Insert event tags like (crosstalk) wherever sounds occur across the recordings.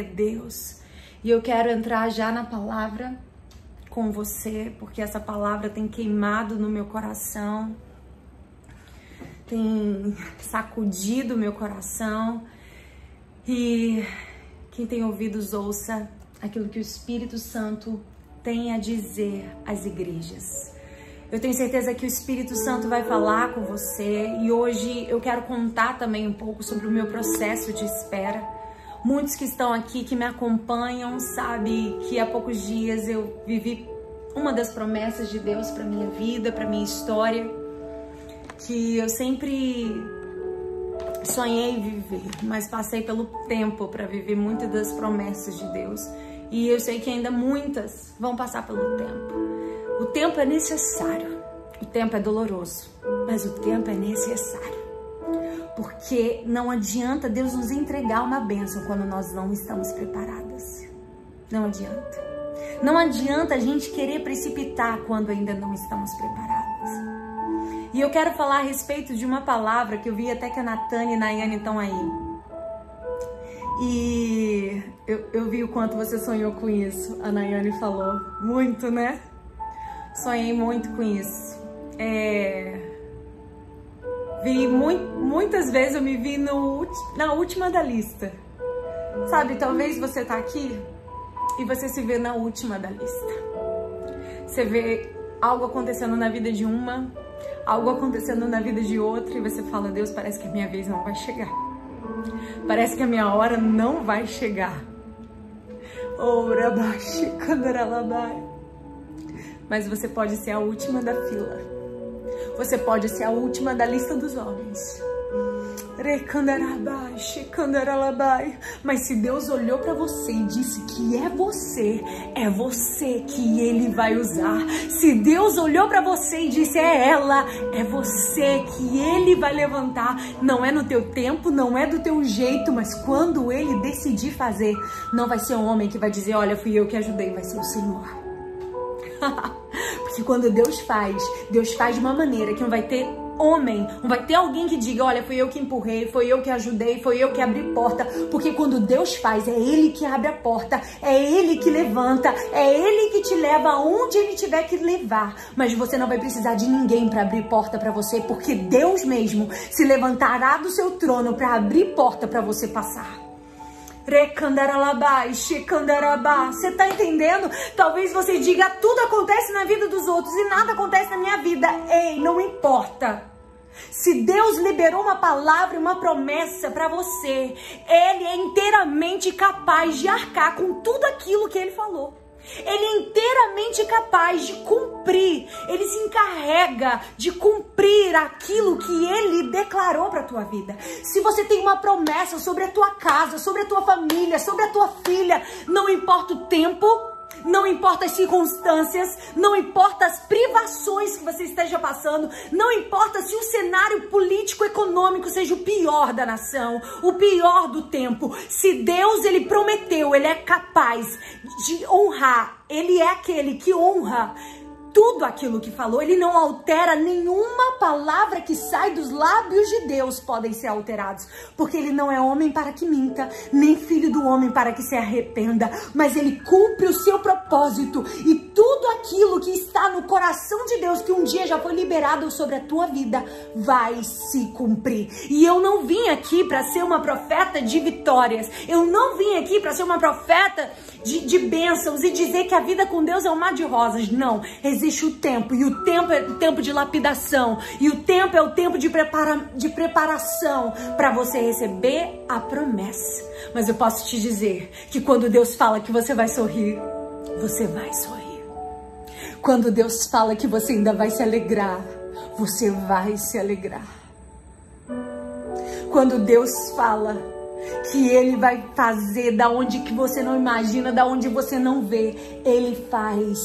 A Deus! E eu quero entrar já na palavra com você, porque essa palavra tem queimado no meu coração, tem sacudido meu coração. E quem tem ouvidos, ouça aquilo que o Espírito Santo tem a dizer às igrejas. Eu tenho certeza que o Espírito Santo vai falar com você e hoje eu quero contar também um pouco sobre o meu processo de espera. Muitos que estão aqui, que me acompanham, sabe que há poucos dias eu vivi uma das promessas de Deus para minha vida, para minha história, que eu sempre sonhei viver, mas passei pelo tempo para viver muitas das promessas de Deus. E eu sei que ainda muitas vão passar pelo tempo. O tempo é necessário. O tempo é doloroso, mas o tempo é necessário. Porque não adianta Deus nos entregar uma bênção quando nós não estamos preparadas. Não adianta. Não adianta a gente querer precipitar quando ainda não estamos preparadas. E eu quero falar a respeito de uma palavra que eu vi até que a Natane e a Nayane estão aí. E eu, eu vi o quanto você sonhou com isso. A Nayane falou. Muito, né? Sonhei muito com isso. É... Vi muitas vezes eu me vi no, na última da lista. Sabe, talvez você tá aqui e você se vê na última da lista. Você vê algo acontecendo na vida de uma, algo acontecendo na vida de outra e você fala: Deus, parece que a minha vez não vai chegar. Parece que a minha hora não vai chegar. Ora, baixi, Mas você pode ser a última da fila. Você pode ser a última da lista dos homens. Mas se Deus olhou para você e disse que é você, é você que ele vai usar. Se Deus olhou para você e disse é ela, é você que ele vai levantar. Não é no teu tempo, não é do teu jeito, mas quando ele decidir fazer, não vai ser um homem que vai dizer, olha, fui eu que ajudei, vai ser o Senhor. (laughs) Porque quando Deus faz, Deus faz de uma maneira que não vai ter homem, não vai ter alguém que diga, olha, foi eu que empurrei, foi eu que ajudei, foi eu que abri porta, porque quando Deus faz, é Ele que abre a porta, é Ele que levanta, é Ele que te leva aonde Ele tiver que levar, mas você não vai precisar de ninguém para abrir porta para você, porque Deus mesmo se levantará do seu trono para abrir porta para você passar. Você tá entendendo? Talvez você diga, tudo acontece na vida dos outros e nada acontece na minha vida. Ei, não importa. Se Deus liberou uma palavra, uma promessa para você, Ele é inteiramente capaz de arcar com tudo aquilo que Ele falou. Ele é inteiramente capaz de cumprir, ele se encarrega de cumprir aquilo que ele declarou para a tua vida. Se você tem uma promessa sobre a tua casa, sobre a tua família, sobre a tua filha, não importa o tempo, não importa as circunstâncias, não importa as privações que você esteja passando, não importa se o cenário político econômico seja o pior da nação, o pior do tempo. Se Deus ele prometeu, ele é capaz de honrar, ele é aquele que honra tudo aquilo que falou, ele não altera nenhuma palavra que sai dos lábios de Deus podem ser alterados, porque ele não é homem para que minta, nem filho do homem para que se arrependa, mas ele cumpre o seu propósito e tudo aquilo que está no coração de Deus que um dia já foi liberado sobre a tua vida vai se cumprir. E eu não vim aqui para ser uma profeta de vitórias. Eu não vim aqui para ser uma profeta de, de bênçãos e dizer que a vida com Deus é um mar de rosas. Não, o tempo, e o tempo é o tempo de lapidação, e o tempo é o tempo de, prepara, de preparação para você receber a promessa. Mas eu posso te dizer que quando Deus fala que você vai sorrir, você vai sorrir. Quando Deus fala que você ainda vai se alegrar, você vai se alegrar. Quando Deus fala que ele vai fazer da onde que você não imagina, da onde você não vê. Ele faz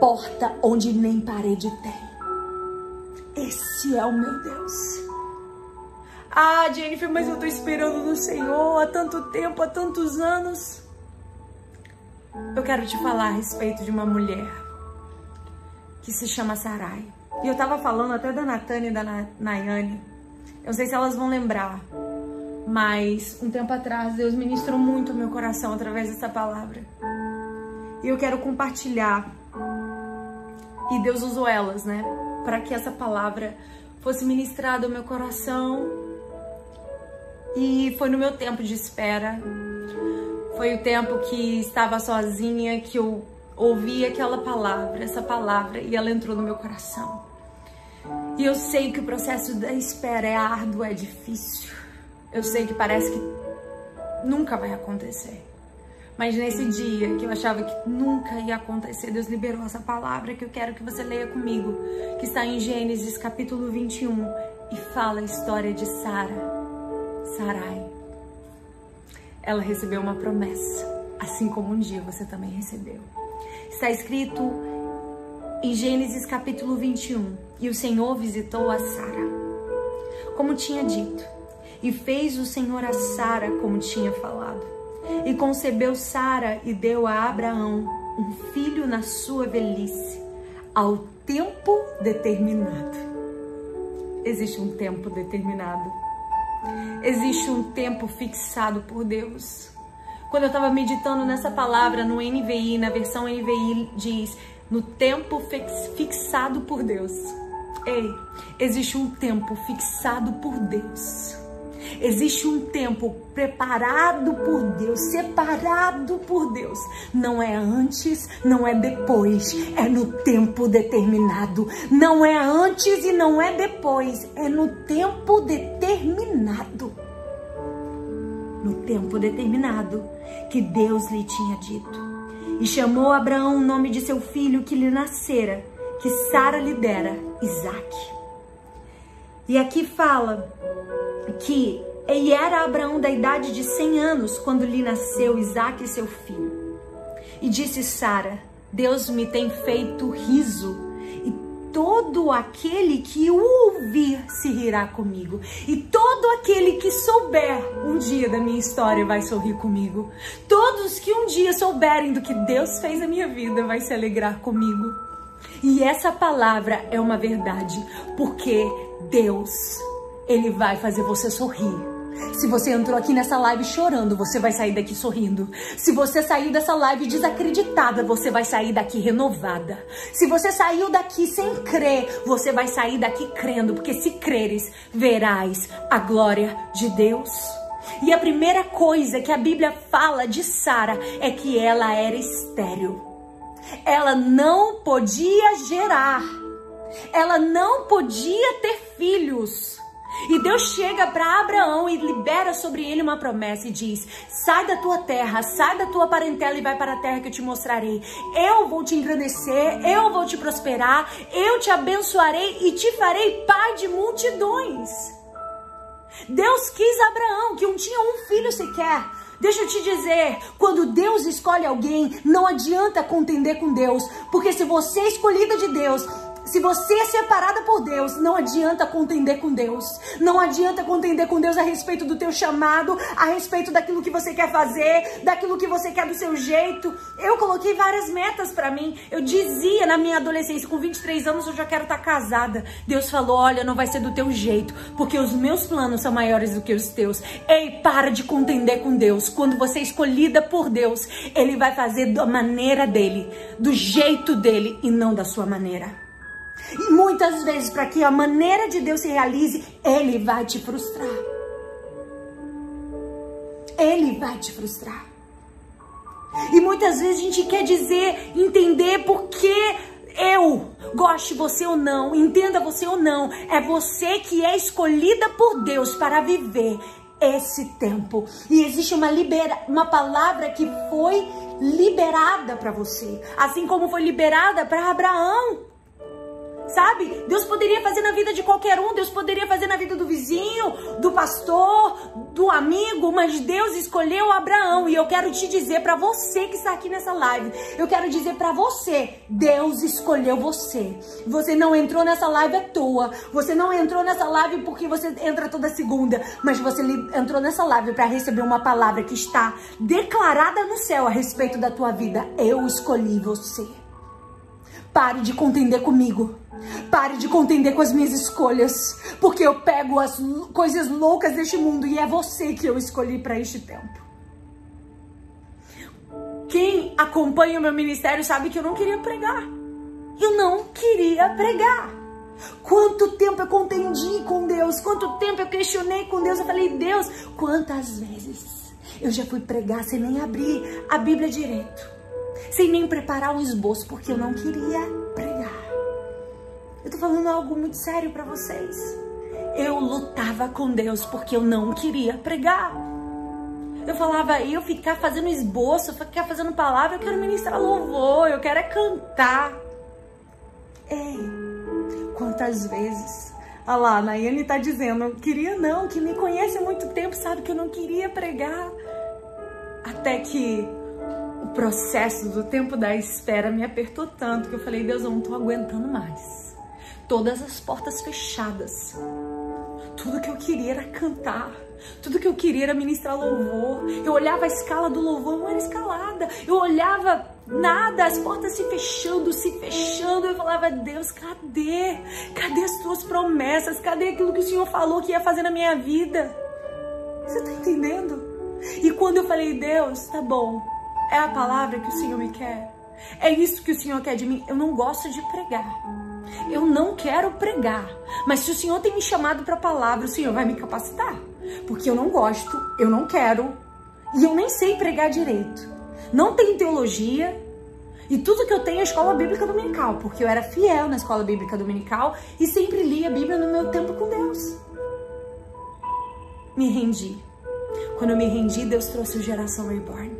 porta onde nem parede tem. Esse é o meu Deus. Ah, Jennifer, mas eu tô esperando no Senhor há tanto tempo, há tantos anos. Eu quero te falar a respeito de uma mulher que se chama Sarai. E eu tava falando até da Natânia e da Nayane. Eu não sei se elas vão lembrar. Mas um tempo atrás Deus ministrou muito o meu coração através dessa palavra. E eu quero compartilhar. E Deus usou elas, né? Para que essa palavra fosse ministrada ao meu coração. E foi no meu tempo de espera. Foi o tempo que estava sozinha, que eu ouvi aquela palavra, essa palavra, e ela entrou no meu coração. E eu sei que o processo da espera é árduo, é difícil. Eu sei que parece que nunca vai acontecer. Mas nesse dia que eu achava que nunca ia acontecer, Deus liberou essa palavra que eu quero que você leia comigo, que está em Gênesis capítulo 21 e fala a história de Sara, Sarai. Ela recebeu uma promessa, assim como um dia você também recebeu. Está escrito em Gênesis capítulo 21, e o Senhor visitou a Sara, como tinha dito, e fez o Senhor a Sara como tinha falado. E concebeu Sara e deu a Abraão um filho na sua velhice, ao tempo determinado. Existe um tempo determinado. Existe um tempo fixado por Deus. Quando eu estava meditando nessa palavra no NVI, na versão NVI diz no tempo fixado por Deus. Ei, existe um tempo fixado por Deus. Existe um tempo preparado por Deus, separado por Deus. Não é antes, não é depois, é no tempo determinado. Não é antes e não é depois, é no tempo determinado. No tempo determinado que Deus lhe tinha dito. E chamou Abraão o nome de seu filho que lhe nascera, que Sara lhe dera, Isaque. E aqui fala que e era Abraão da idade de 100 anos quando lhe nasceu Isaque, seu filho. E disse Sara: Deus me tem feito riso, e todo aquele que o ouvir se rirá comigo, e todo aquele que souber um dia da minha história vai sorrir comigo. Todos que um dia souberem do que Deus fez na minha vida vai se alegrar comigo. E essa palavra é uma verdade, porque Deus ele vai fazer você sorrir. Se você entrou aqui nessa live chorando, você vai sair daqui sorrindo. Se você saiu dessa live desacreditada, você vai sair daqui renovada. Se você saiu daqui sem crer, você vai sair daqui crendo, porque se creres, verás a glória de Deus. E a primeira coisa que a Bíblia fala de Sara é que ela era estéril. Ela não podia gerar. Ela não podia ter filhos. E Deus chega para Abraão e libera sobre ele uma promessa e diz: Sai da tua terra, sai da tua parentela e vai para a terra que eu te mostrarei. Eu vou te engrandecer, eu vou te prosperar, eu te abençoarei e te farei pai de multidões. Deus quis Abraão, que não tinha um filho sequer. Deixa eu te dizer, quando Deus escolhe alguém, não adianta contender com Deus, porque se você é escolhida de Deus, se você é separada por Deus, não adianta contender com Deus. Não adianta contender com Deus a respeito do teu chamado, a respeito daquilo que você quer fazer, daquilo que você quer do seu jeito. Eu coloquei várias metas para mim. Eu dizia na minha adolescência, com 23 anos eu já quero estar tá casada. Deus falou: "Olha, não vai ser do teu jeito, porque os meus planos são maiores do que os teus". Ei, para de contender com Deus. Quando você é escolhida por Deus, ele vai fazer da maneira dele, do jeito dele e não da sua maneira. E muitas vezes, para que a maneira de Deus se realize, Ele vai te frustrar. Ele vai te frustrar. E muitas vezes a gente quer dizer, entender por que eu goste você ou não, entenda você ou não, é você que é escolhida por Deus para viver esse tempo. E existe uma, libera uma palavra que foi liberada para você, assim como foi liberada para Abraão sabe? Deus poderia fazer na vida de qualquer um, Deus poderia fazer na vida do vizinho, do pastor, do amigo, mas Deus escolheu Abraão e eu quero te dizer para você que está aqui nessa live, eu quero dizer para você, Deus escolheu você. Você não entrou nessa live à toa, você não entrou nessa live porque você entra toda segunda, mas você entrou nessa live para receber uma palavra que está declarada no céu a respeito da tua vida. Eu escolhi você Pare de contender comigo. Pare de contender com as minhas escolhas, porque eu pego as coisas loucas deste mundo e é você que eu escolhi para este tempo. Quem acompanha o meu ministério sabe que eu não queria pregar. Eu não queria pregar. Quanto tempo eu contendi com Deus, quanto tempo eu questionei com Deus. Eu falei, Deus, quantas vezes eu já fui pregar sem nem abrir a Bíblia direito, sem nem preparar um esboço, porque eu não queria. Eu tô falando algo muito sério para vocês. Eu lutava com Deus porque eu não queria pregar. Eu falava, eu ficar fazendo esboço, ficar fazendo palavra, eu quero ministrar louvor, eu quero é cantar. Ei, quantas vezes? Olha lá, a Nayane tá dizendo, queria não, que me conhece há muito tempo, sabe que eu não queria pregar. Até que o processo do tempo da espera me apertou tanto que eu falei, Deus, eu não tô aguentando mais todas as portas fechadas. Tudo que eu queria era cantar. Tudo que eu queria era ministrar louvor. Eu olhava a escala do louvor, não era escalada. Eu olhava nada, as portas se fechando, se fechando. Eu falava, Deus, cadê? Cadê as tuas promessas? Cadê aquilo que o Senhor falou que ia fazer na minha vida? Você tá entendendo? E quando eu falei, Deus, tá bom, é a palavra que o Senhor me quer. É isso que o Senhor quer de mim. Eu não gosto de pregar. Eu não quero pregar, mas se o Senhor tem me chamado para a palavra, o Senhor vai me capacitar, porque eu não gosto, eu não quero e eu nem sei pregar direito. Não tenho teologia e tudo que eu tenho é escola bíblica dominical, porque eu era fiel na escola bíblica dominical e sempre li a Bíblia no meu tempo com Deus. Me rendi. Quando eu me rendi, Deus trouxe o Geração Reborn.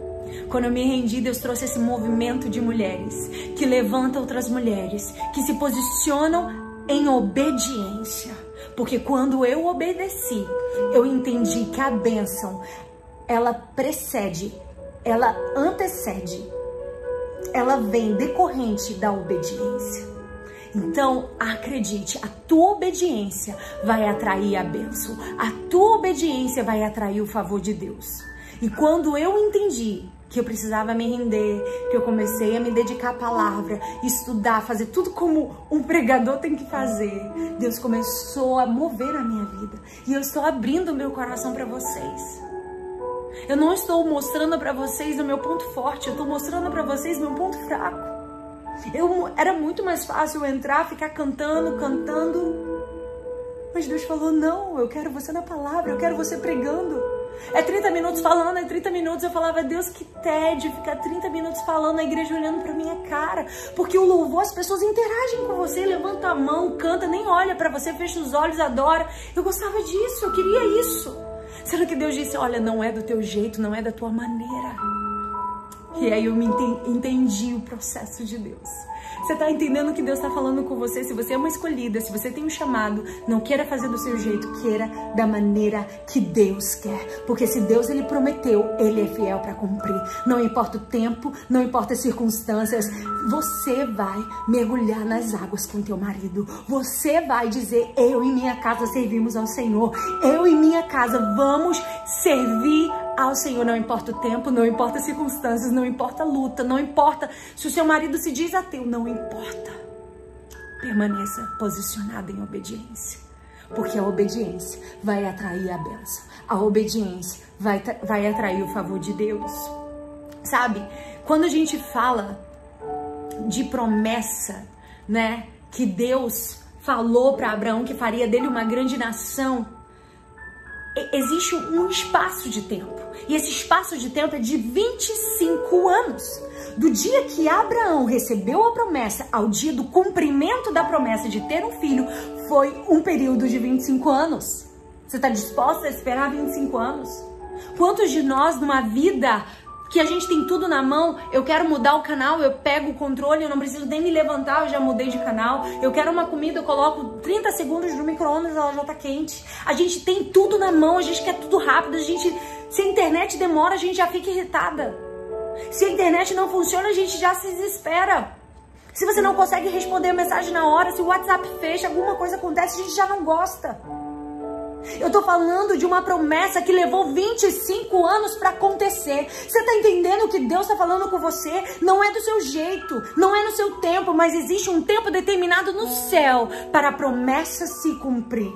Quando eu me rendi, Deus trouxe esse movimento de mulheres que levanta outras mulheres, que se posicionam em obediência. Porque quando eu obedeci, eu entendi que a bênção, ela precede, ela antecede, ela vem decorrente da obediência. Então, acredite, a tua obediência vai atrair a bênção, a tua obediência vai atrair o favor de Deus. E quando eu entendi que eu precisava me render, que eu comecei a me dedicar à palavra, estudar, fazer tudo como um pregador tem que fazer. Deus começou a mover a minha vida e eu estou abrindo o meu coração para vocês. Eu não estou mostrando para vocês o meu ponto forte, eu estou mostrando para vocês meu ponto fraco. Eu, era muito mais fácil entrar, ficar cantando, cantando. Mas Deus falou: não, eu quero você na palavra, eu quero você pregando. É 30 minutos falando, é 30 minutos. Eu falava, Deus, que tédio ficar 30 minutos falando na igreja olhando pra minha cara. Porque o louvor, as pessoas interagem com você, levanta a mão, canta, nem olha para você, fecha os olhos, adora. Eu gostava disso, eu queria isso. Sendo que Deus disse, olha, não é do teu jeito, não é da tua maneira. E aí eu me entendi o processo de Deus. Você está entendendo que Deus está falando com você? Se você é uma escolhida, se você tem um chamado, não queira fazer do seu jeito, queira da maneira que Deus quer. Porque se Deus ele prometeu, ele é fiel para cumprir. Não importa o tempo, não importa as circunstâncias, você vai mergulhar nas águas com teu marido. Você vai dizer: Eu e minha casa servimos ao Senhor. Eu e minha casa vamos servir ao Senhor. Não importa o tempo, não importa as circunstâncias, não importa a luta, não importa se o seu marido se diz ateu, não importa. Permaneça posicionada em obediência. Porque a obediência vai atrair a bênção. A obediência vai, vai atrair o favor de Deus. Sabe? Quando a gente fala de promessa, né? Que Deus falou para Abraão que faria dele uma grande nação existe um espaço de tempo. E esse espaço de tempo é de 25 anos. Do dia que Abraão recebeu a promessa ao dia do cumprimento da promessa de ter um filho, foi um período de 25 anos. Você está disposta a esperar 25 anos? Quantos de nós, numa vida que a gente tem tudo na mão, eu quero mudar o canal, eu pego o controle, eu não preciso nem me levantar, eu já mudei de canal. Eu quero uma comida, eu coloco 30 segundos no micro-ondas, ela já tá quente. A gente tem tudo na mão, a gente quer tudo rápido, a gente se a internet demora, a gente já fica irritada. Se a internet não funciona, a gente já se desespera. Se você não consegue responder a mensagem na hora, se o WhatsApp fecha, alguma coisa acontece, a gente já não gosta. Eu tô falando de uma promessa que levou 25 anos para acontecer. Você tá entendendo o que Deus tá falando com você? Não é do seu jeito, não é no seu tempo, mas existe um tempo determinado no céu para a promessa se cumprir.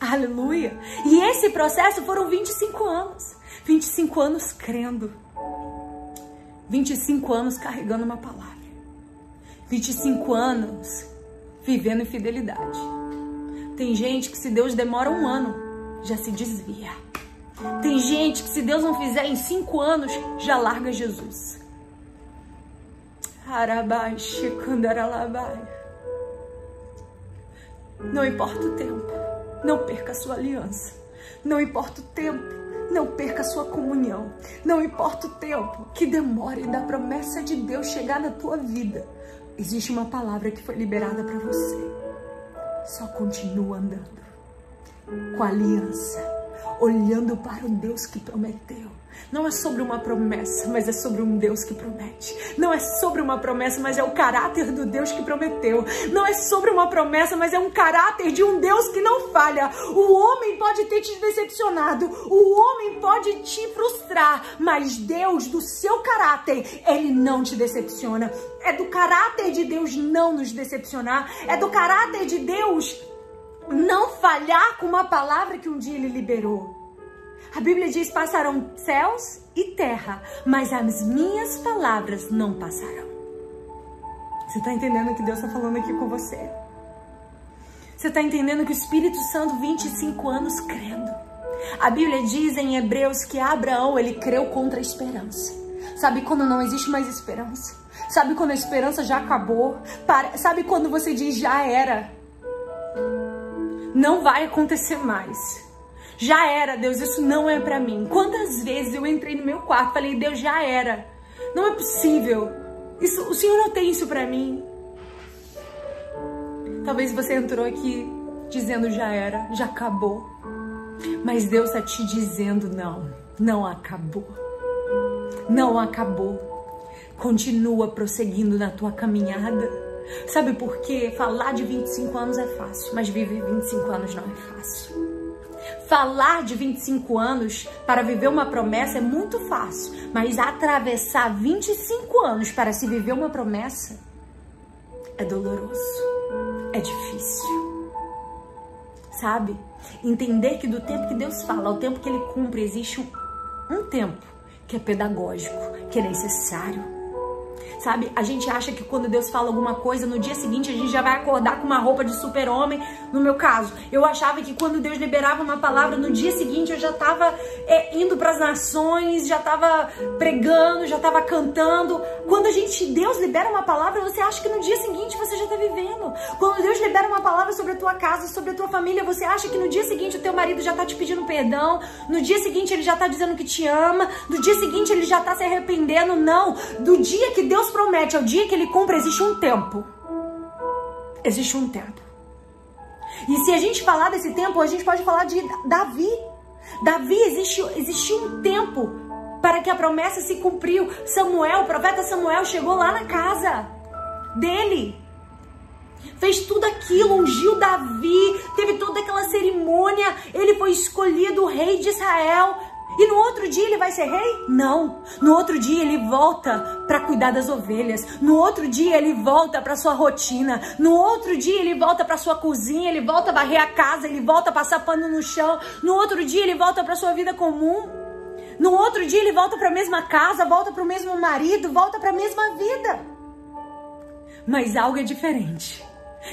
Aleluia! E esse processo foram 25 anos. 25 anos crendo. 25 anos carregando uma palavra. 25 anos vivendo em fidelidade. Tem gente que se Deus demora um ano, já se desvia. Tem gente que se Deus não fizer em cinco anos, já larga Jesus. Não importa o tempo, não perca a sua aliança. Não importa o tempo, não perca a sua comunhão. Não importa o tempo que demore da promessa de Deus chegar na tua vida. Existe uma palavra que foi liberada para você. Só continua andando com a aliança, olhando para o Deus que prometeu. Não é sobre uma promessa, mas é sobre um Deus que promete. Não é sobre uma promessa, mas é o caráter do Deus que prometeu. Não é sobre uma promessa, mas é um caráter de um Deus que não falha. O homem pode ter te decepcionado, o homem pode te frustrar, mas Deus, do seu caráter, ele não te decepciona. É do caráter de Deus não nos decepcionar. É do caráter de Deus não falhar com uma palavra que um dia ele liberou. A Bíblia diz: passarão céus e terra, mas as minhas palavras não passarão. Você está entendendo o que Deus está falando aqui com você? Você está entendendo que o Espírito Santo, 25 anos crendo. A Bíblia diz em Hebreus que Abraão, ele creu contra a esperança. Sabe quando não existe mais esperança? Sabe quando a esperança já acabou? Sabe quando você diz já era? Não vai acontecer mais já era, Deus, isso não é para mim. Quantas vezes eu entrei no meu quarto, falei, Deus, já era. Não é possível. Isso, o Senhor não tem isso para mim. Talvez você entrou aqui dizendo já era, já acabou. Mas Deus está te dizendo não, não acabou. Não acabou. Continua prosseguindo na tua caminhada. Sabe por quê? Falar de 25 anos é fácil, mas viver 25 anos não é fácil. Falar de 25 anos para viver uma promessa é muito fácil, mas atravessar 25 anos para se viver uma promessa é doloroso, é difícil. Sabe? Entender que do tempo que Deus fala ao tempo que Ele cumpre, existe um, um tempo que é pedagógico, que é necessário sabe? A gente acha que quando Deus fala alguma coisa, no dia seguinte a gente já vai acordar com uma roupa de super-homem. No meu caso, eu achava que quando Deus liberava uma palavra, no dia seguinte eu já estava é, indo para as nações, já estava pregando, já estava cantando. Quando a gente, Deus libera uma palavra, você acha que no dia seguinte você já está vivendo. Quando Deus libera uma palavra sobre a tua casa, sobre a tua família, você acha que no dia seguinte o teu marido já está te pedindo perdão, no dia seguinte ele já está dizendo que te ama, no dia seguinte ele já está se arrependendo. Não, do dia que Deus promete ao dia que ele cumpre, existe um tempo. Existe um tempo. E se a gente falar desse tempo, a gente pode falar de Davi. Davi existe, existe um tempo para que a promessa se cumpriu. Samuel, o profeta Samuel, chegou lá na casa dele. Fez tudo aquilo, ungiu Davi, teve toda aquela cerimônia. Ele foi escolhido rei de Israel. E no outro dia ele vai ser rei? Não. No outro dia ele volta para cuidar das ovelhas. No outro dia ele volta para sua rotina. No outro dia ele volta para sua cozinha, ele volta a varrer a casa, ele volta a passar pano no chão. No outro dia ele volta para sua vida comum. No outro dia ele volta para a mesma casa, volta para o mesmo marido, volta para a mesma vida. Mas algo é diferente.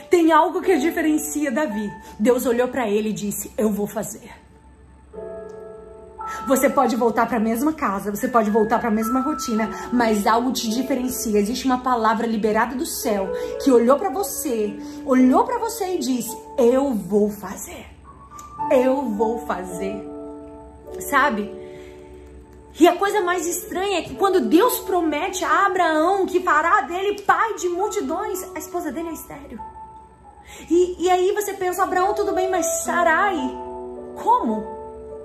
Tem algo que diferencia Davi. Deus olhou para ele e disse: Eu vou fazer. Você pode voltar para a mesma casa, você pode voltar para a mesma rotina, mas algo te diferencia. Existe uma palavra liberada do céu que olhou para você, olhou para você e disse: "Eu vou fazer. Eu vou fazer." Sabe? E a coisa mais estranha é que quando Deus promete a Abraão que fará dele pai de multidões, a esposa dele é estéreo. E, e aí você pensa, Abraão, tudo bem, mas Sarai, como?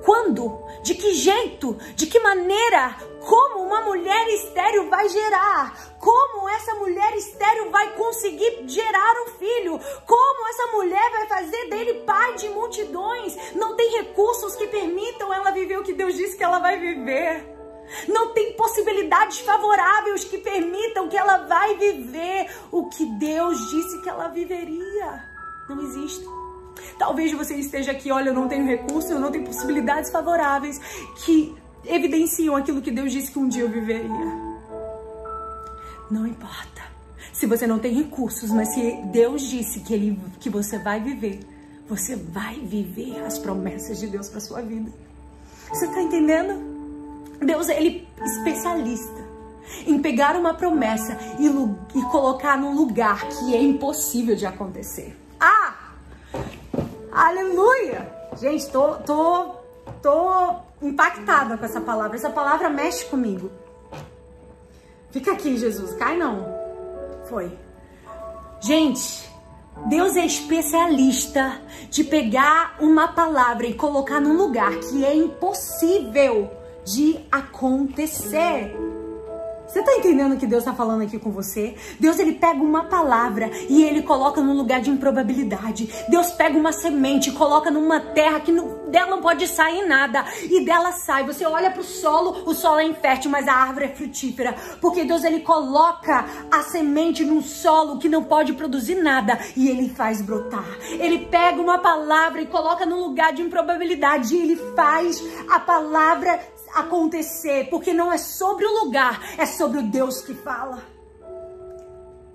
Quando? De que jeito? De que maneira? Como uma mulher estéril vai gerar? Como essa mulher estéril vai conseguir gerar um filho? Como essa mulher vai fazer dele pai de multidões? Não tem recursos que permitam ela viver o que Deus disse que ela vai viver. Não tem possibilidades favoráveis que permitam que ela vai viver o que Deus disse que ela viveria. Não existe. Talvez você esteja aqui, olha, eu não tenho recursos, eu não tenho possibilidades favoráveis que evidenciam aquilo que Deus disse que um dia eu viveria. Não importa. Se você não tem recursos, mas se Deus disse que, ele, que você vai viver, você vai viver as promessas de Deus para sua vida. Você está entendendo? Deus, ele é especialista em pegar uma promessa e, e colocar num lugar que é impossível de acontecer. Ah! Aleluia! Gente, tô, tô, tô impactada com essa palavra. Essa palavra mexe comigo. Fica aqui, Jesus. Cai não. Foi. Gente, Deus é especialista de pegar uma palavra e colocar num lugar que é impossível de acontecer. Você está entendendo o que Deus está falando aqui com você? Deus ele pega uma palavra e ele coloca num lugar de improbabilidade. Deus pega uma semente e coloca numa terra que não, dela não pode sair nada e dela sai. Você olha para o solo, o solo é infértil, mas a árvore é frutífera, porque Deus ele coloca a semente num solo que não pode produzir nada e ele faz brotar. Ele pega uma palavra e coloca num lugar de improbabilidade e ele faz a palavra acontecer, porque não é sobre o lugar, é sobre o Deus que fala.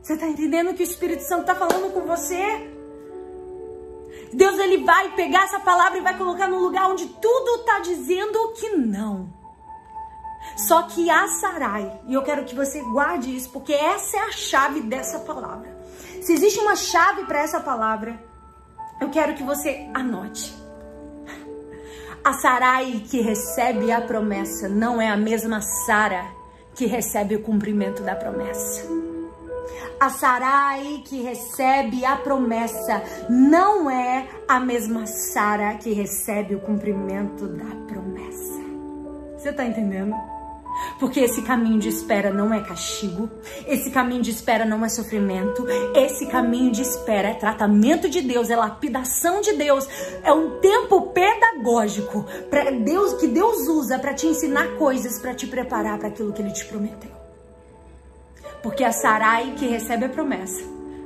Você está entendendo que o Espírito Santo está falando com você? Deus ele vai pegar essa palavra e vai colocar no lugar onde tudo está dizendo que não. Só que a Sarai, e eu quero que você guarde isso, porque essa é a chave dessa palavra. Se existe uma chave para essa palavra, eu quero que você anote. A Sarai que recebe a promessa não é a mesma Sara que recebe o cumprimento da promessa. A Sarai que recebe a promessa não é a mesma Sara que recebe o cumprimento da promessa. Você tá entendendo? Porque esse caminho de espera não é castigo, esse caminho de espera não é sofrimento, esse caminho de espera é tratamento de Deus, é lapidação de Deus, é um tempo pedagógico para Deus que Deus usa para te ensinar coisas, para te preparar para aquilo que ele te prometeu. Porque a Sarai que recebe a promessa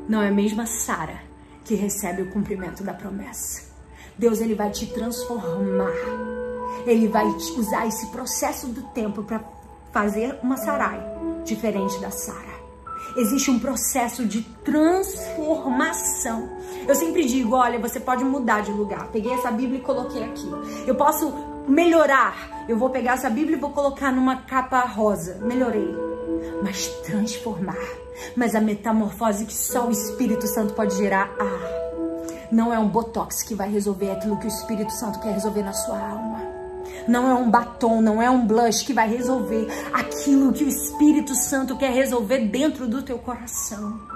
não é a mesma Sara que recebe o cumprimento da promessa. Deus ele vai te transformar. Ele vai usar esse processo do tempo para fazer uma Sarai diferente da Sara. Existe um processo de transformação. Eu sempre digo, olha, você pode mudar de lugar. Peguei essa Bíblia e coloquei aqui. Eu posso melhorar. Eu vou pegar essa Bíblia e vou colocar numa capa rosa. Melhorei. Mas transformar. Mas a metamorfose que só o Espírito Santo pode gerar. Ah, não é um botox que vai resolver aquilo que o Espírito Santo quer resolver na sua alma. Não é um batom, não é um blush que vai resolver aquilo que o Espírito Santo quer resolver dentro do teu coração.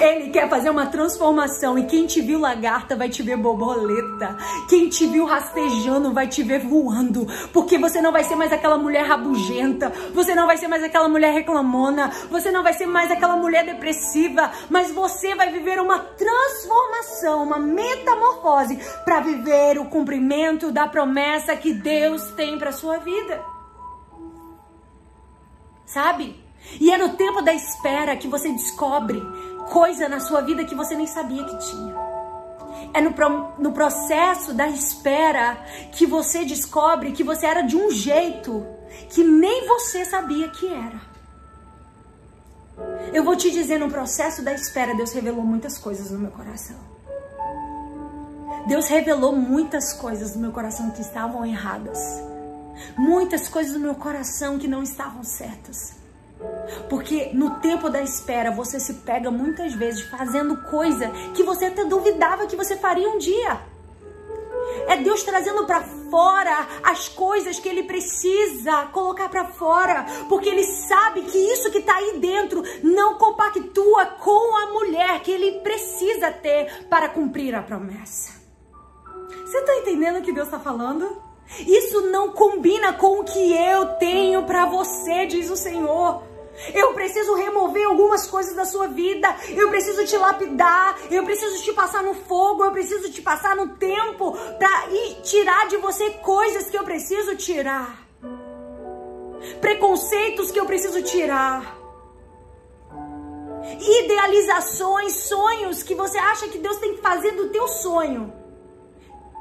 Ele quer fazer uma transformação e quem te viu lagarta vai te ver borboleta. Quem te viu rastejando vai te ver voando, porque você não vai ser mais aquela mulher rabugenta, você não vai ser mais aquela mulher reclamona, você não vai ser mais aquela mulher depressiva, mas você vai viver uma transformação, uma metamorfose para viver o cumprimento da promessa que Deus tem para sua vida. Sabe? E é no tempo da espera que você descobre coisa na sua vida que você nem sabia que tinha. É no, no processo da espera que você descobre que você era de um jeito que nem você sabia que era. Eu vou te dizer, no processo da espera, Deus revelou muitas coisas no meu coração. Deus revelou muitas coisas no meu coração que estavam erradas. Muitas coisas no meu coração que não estavam certas. Porque no tempo da espera você se pega muitas vezes fazendo coisa que você até duvidava que você faria um dia. É Deus trazendo para fora as coisas que ele precisa colocar para fora, porque ele sabe que isso que está aí dentro não compactua com a mulher que ele precisa ter para cumprir a promessa. Você está entendendo o que Deus está falando? Isso não combina com o que eu tenho para você, diz o Senhor. Eu preciso remover algumas coisas da sua vida. Eu preciso te lapidar. Eu preciso te passar no fogo. Eu preciso te passar no tempo para tirar de você coisas que eu preciso tirar. Preconceitos que eu preciso tirar. Idealizações, sonhos que você acha que Deus tem que fazer do teu sonho.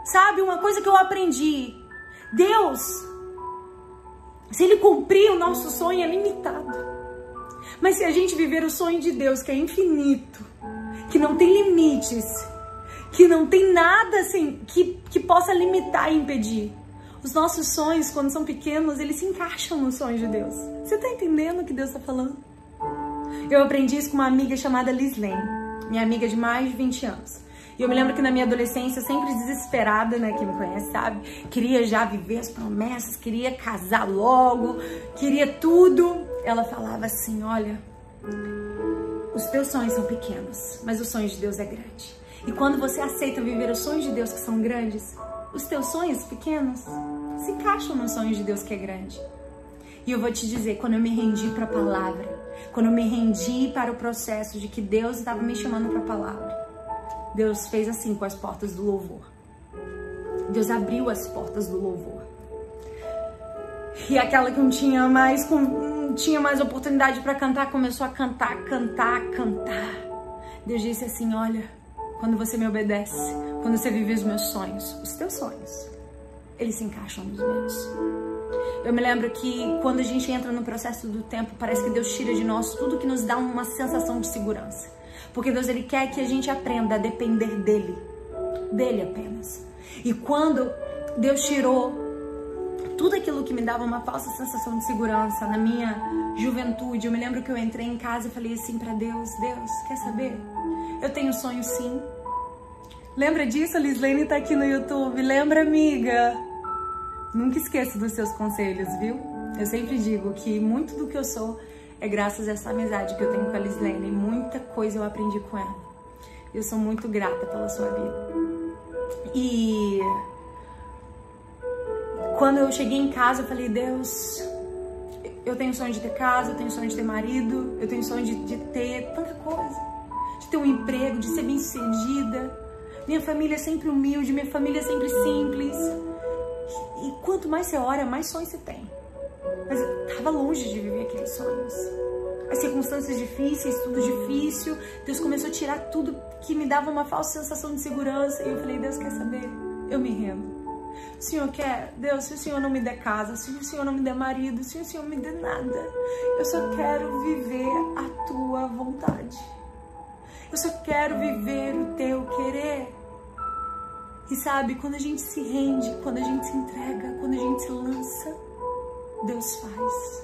Sabe, uma coisa que eu aprendi. Deus, se Ele cumprir o nosso sonho, é limitado. Mas se a gente viver o sonho de Deus, que é infinito, que não tem limites, que não tem nada assim que, que possa limitar e impedir. Os nossos sonhos, quando são pequenos, eles se encaixam no sonho de Deus. Você está entendendo o que Deus está falando? Eu aprendi isso com uma amiga chamada Liz Lane, minha amiga de mais de 20 anos. E eu me lembro que na minha adolescência, sempre desesperada, né? Quem me conhece sabe, queria já viver as promessas, queria casar logo, queria tudo. Ela falava assim: Olha, os teus sonhos são pequenos, mas o sonho de Deus é grande. E quando você aceita viver os sonhos de Deus que são grandes, os teus sonhos pequenos se encaixam nos sonhos de Deus que é grande. E eu vou te dizer, quando eu me rendi para a palavra, quando eu me rendi para o processo de que Deus estava me chamando para a palavra, Deus fez assim com as portas do louvor. Deus abriu as portas do louvor. E aquela que não tinha mais, tinha mais oportunidade para cantar, começou a cantar, cantar, cantar. Deus disse assim: Olha, quando você me obedece, quando você vive os meus sonhos, os teus sonhos, eles se encaixam nos meus. Eu me lembro que quando a gente entra no processo do tempo, parece que Deus tira de nós tudo que nos dá uma sensação de segurança. Porque Deus ele quer que a gente aprenda a depender dele, dele apenas. E quando Deus tirou tudo aquilo que me dava uma falsa sensação de segurança na minha juventude, eu me lembro que eu entrei em casa e falei assim para Deus: Deus, quer saber? Eu tenho sonho sim. Lembra disso? A Lislene tá aqui no YouTube. Lembra, amiga? Nunca esqueça dos seus conselhos, viu? Eu sempre digo que muito do que eu sou é graças a essa amizade que eu tenho com a Lislene. Muita coisa eu aprendi com ela. Eu sou muito grata pela sua vida. E quando eu cheguei em casa, eu falei, Deus, eu tenho sonho de ter casa, eu tenho sonho de ter marido, eu tenho sonho de, de ter tanta coisa. De ter um emprego, de ser bem sucedida. Minha família é sempre humilde, minha família é sempre simples. E quanto mais você ora, mais sonhos você tem. Mas eu tava longe de viver aqueles sonhos. As circunstâncias difíceis, tudo difícil. Deus começou a tirar tudo que me dava uma falsa sensação de segurança. E eu falei, Deus quer saber? Eu me rendo. O Senhor quer? Deus, se o Senhor não me der casa, se o Senhor não me der marido, se o Senhor me der nada, eu só quero viver a tua vontade. Eu só quero viver o teu querer. E sabe, quando a gente se rende, quando a gente se entrega, quando a gente se lança, Deus faz.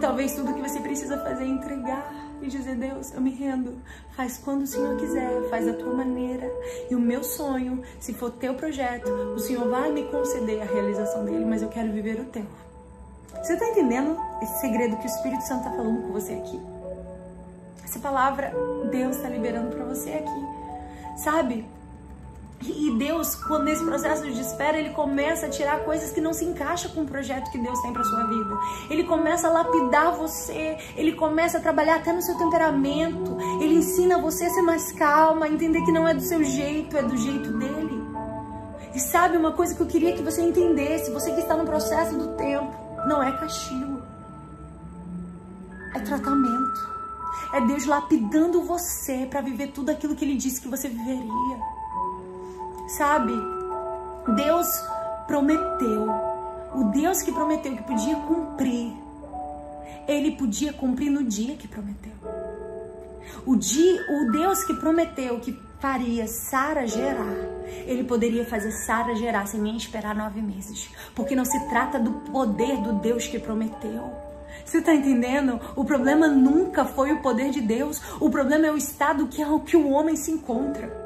Talvez tudo que você precisa fazer é entregar e dizer: Deus, eu me rendo. Faz quando o Senhor quiser, faz da tua maneira. E o meu sonho, se for teu projeto, o Senhor vai me conceder a realização dele, mas eu quero viver o teu. Você está entendendo esse segredo que o Espírito Santo está falando com você aqui? Essa palavra Deus está liberando para você aqui. Sabe? E Deus, quando nesse processo de espera, ele começa a tirar coisas que não se encaixam com o projeto que Deus tem para sua vida. Ele começa a lapidar você, ele começa a trabalhar até no seu temperamento. Ele ensina você a ser mais calma, a entender que não é do seu jeito, é do jeito dele. E sabe uma coisa que eu queria que você entendesse, você que está no processo do tempo, não é castigo. É tratamento. É Deus lapidando você para viver tudo aquilo que ele disse que você viveria. Sabe? Deus prometeu. O Deus que prometeu que podia cumprir, ele podia cumprir no dia que prometeu. O, dia, o Deus que prometeu que faria Sara gerar, ele poderia fazer Sara gerar sem nem esperar nove meses. Porque não se trata do poder do Deus que prometeu. Você está entendendo? O problema nunca foi o poder de Deus. O problema é o estado que, é que o homem se encontra.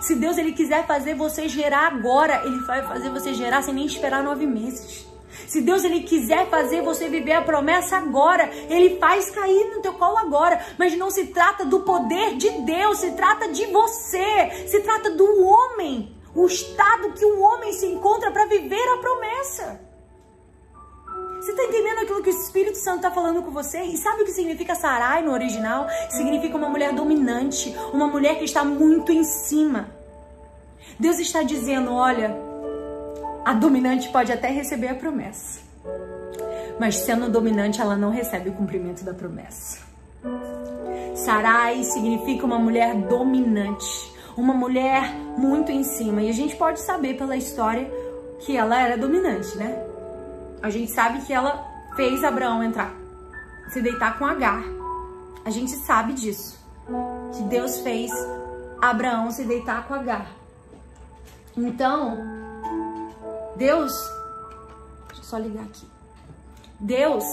Se Deus ele quiser fazer você gerar agora, ele vai fazer você gerar sem nem esperar nove meses. Se Deus ele quiser fazer você viver a promessa agora, ele faz cair no teu colo agora. Mas não se trata do poder de Deus, se trata de você, se trata do homem. o estado que o homem se encontra para viver a promessa. Você está entendendo aquilo que o Espírito Santo está falando com você? E sabe o que significa Sarai no original? Significa uma mulher dominante, uma mulher que está muito em cima. Deus está dizendo: olha, a dominante pode até receber a promessa, mas sendo dominante, ela não recebe o cumprimento da promessa. Sarai significa uma mulher dominante, uma mulher muito em cima. E a gente pode saber pela história que ela era dominante, né? A gente sabe que ela fez Abraão entrar, se deitar com Agar. A gente sabe disso. Que Deus fez Abraão se deitar com Agar. Então, Deus. Deixa eu só ligar aqui. Deus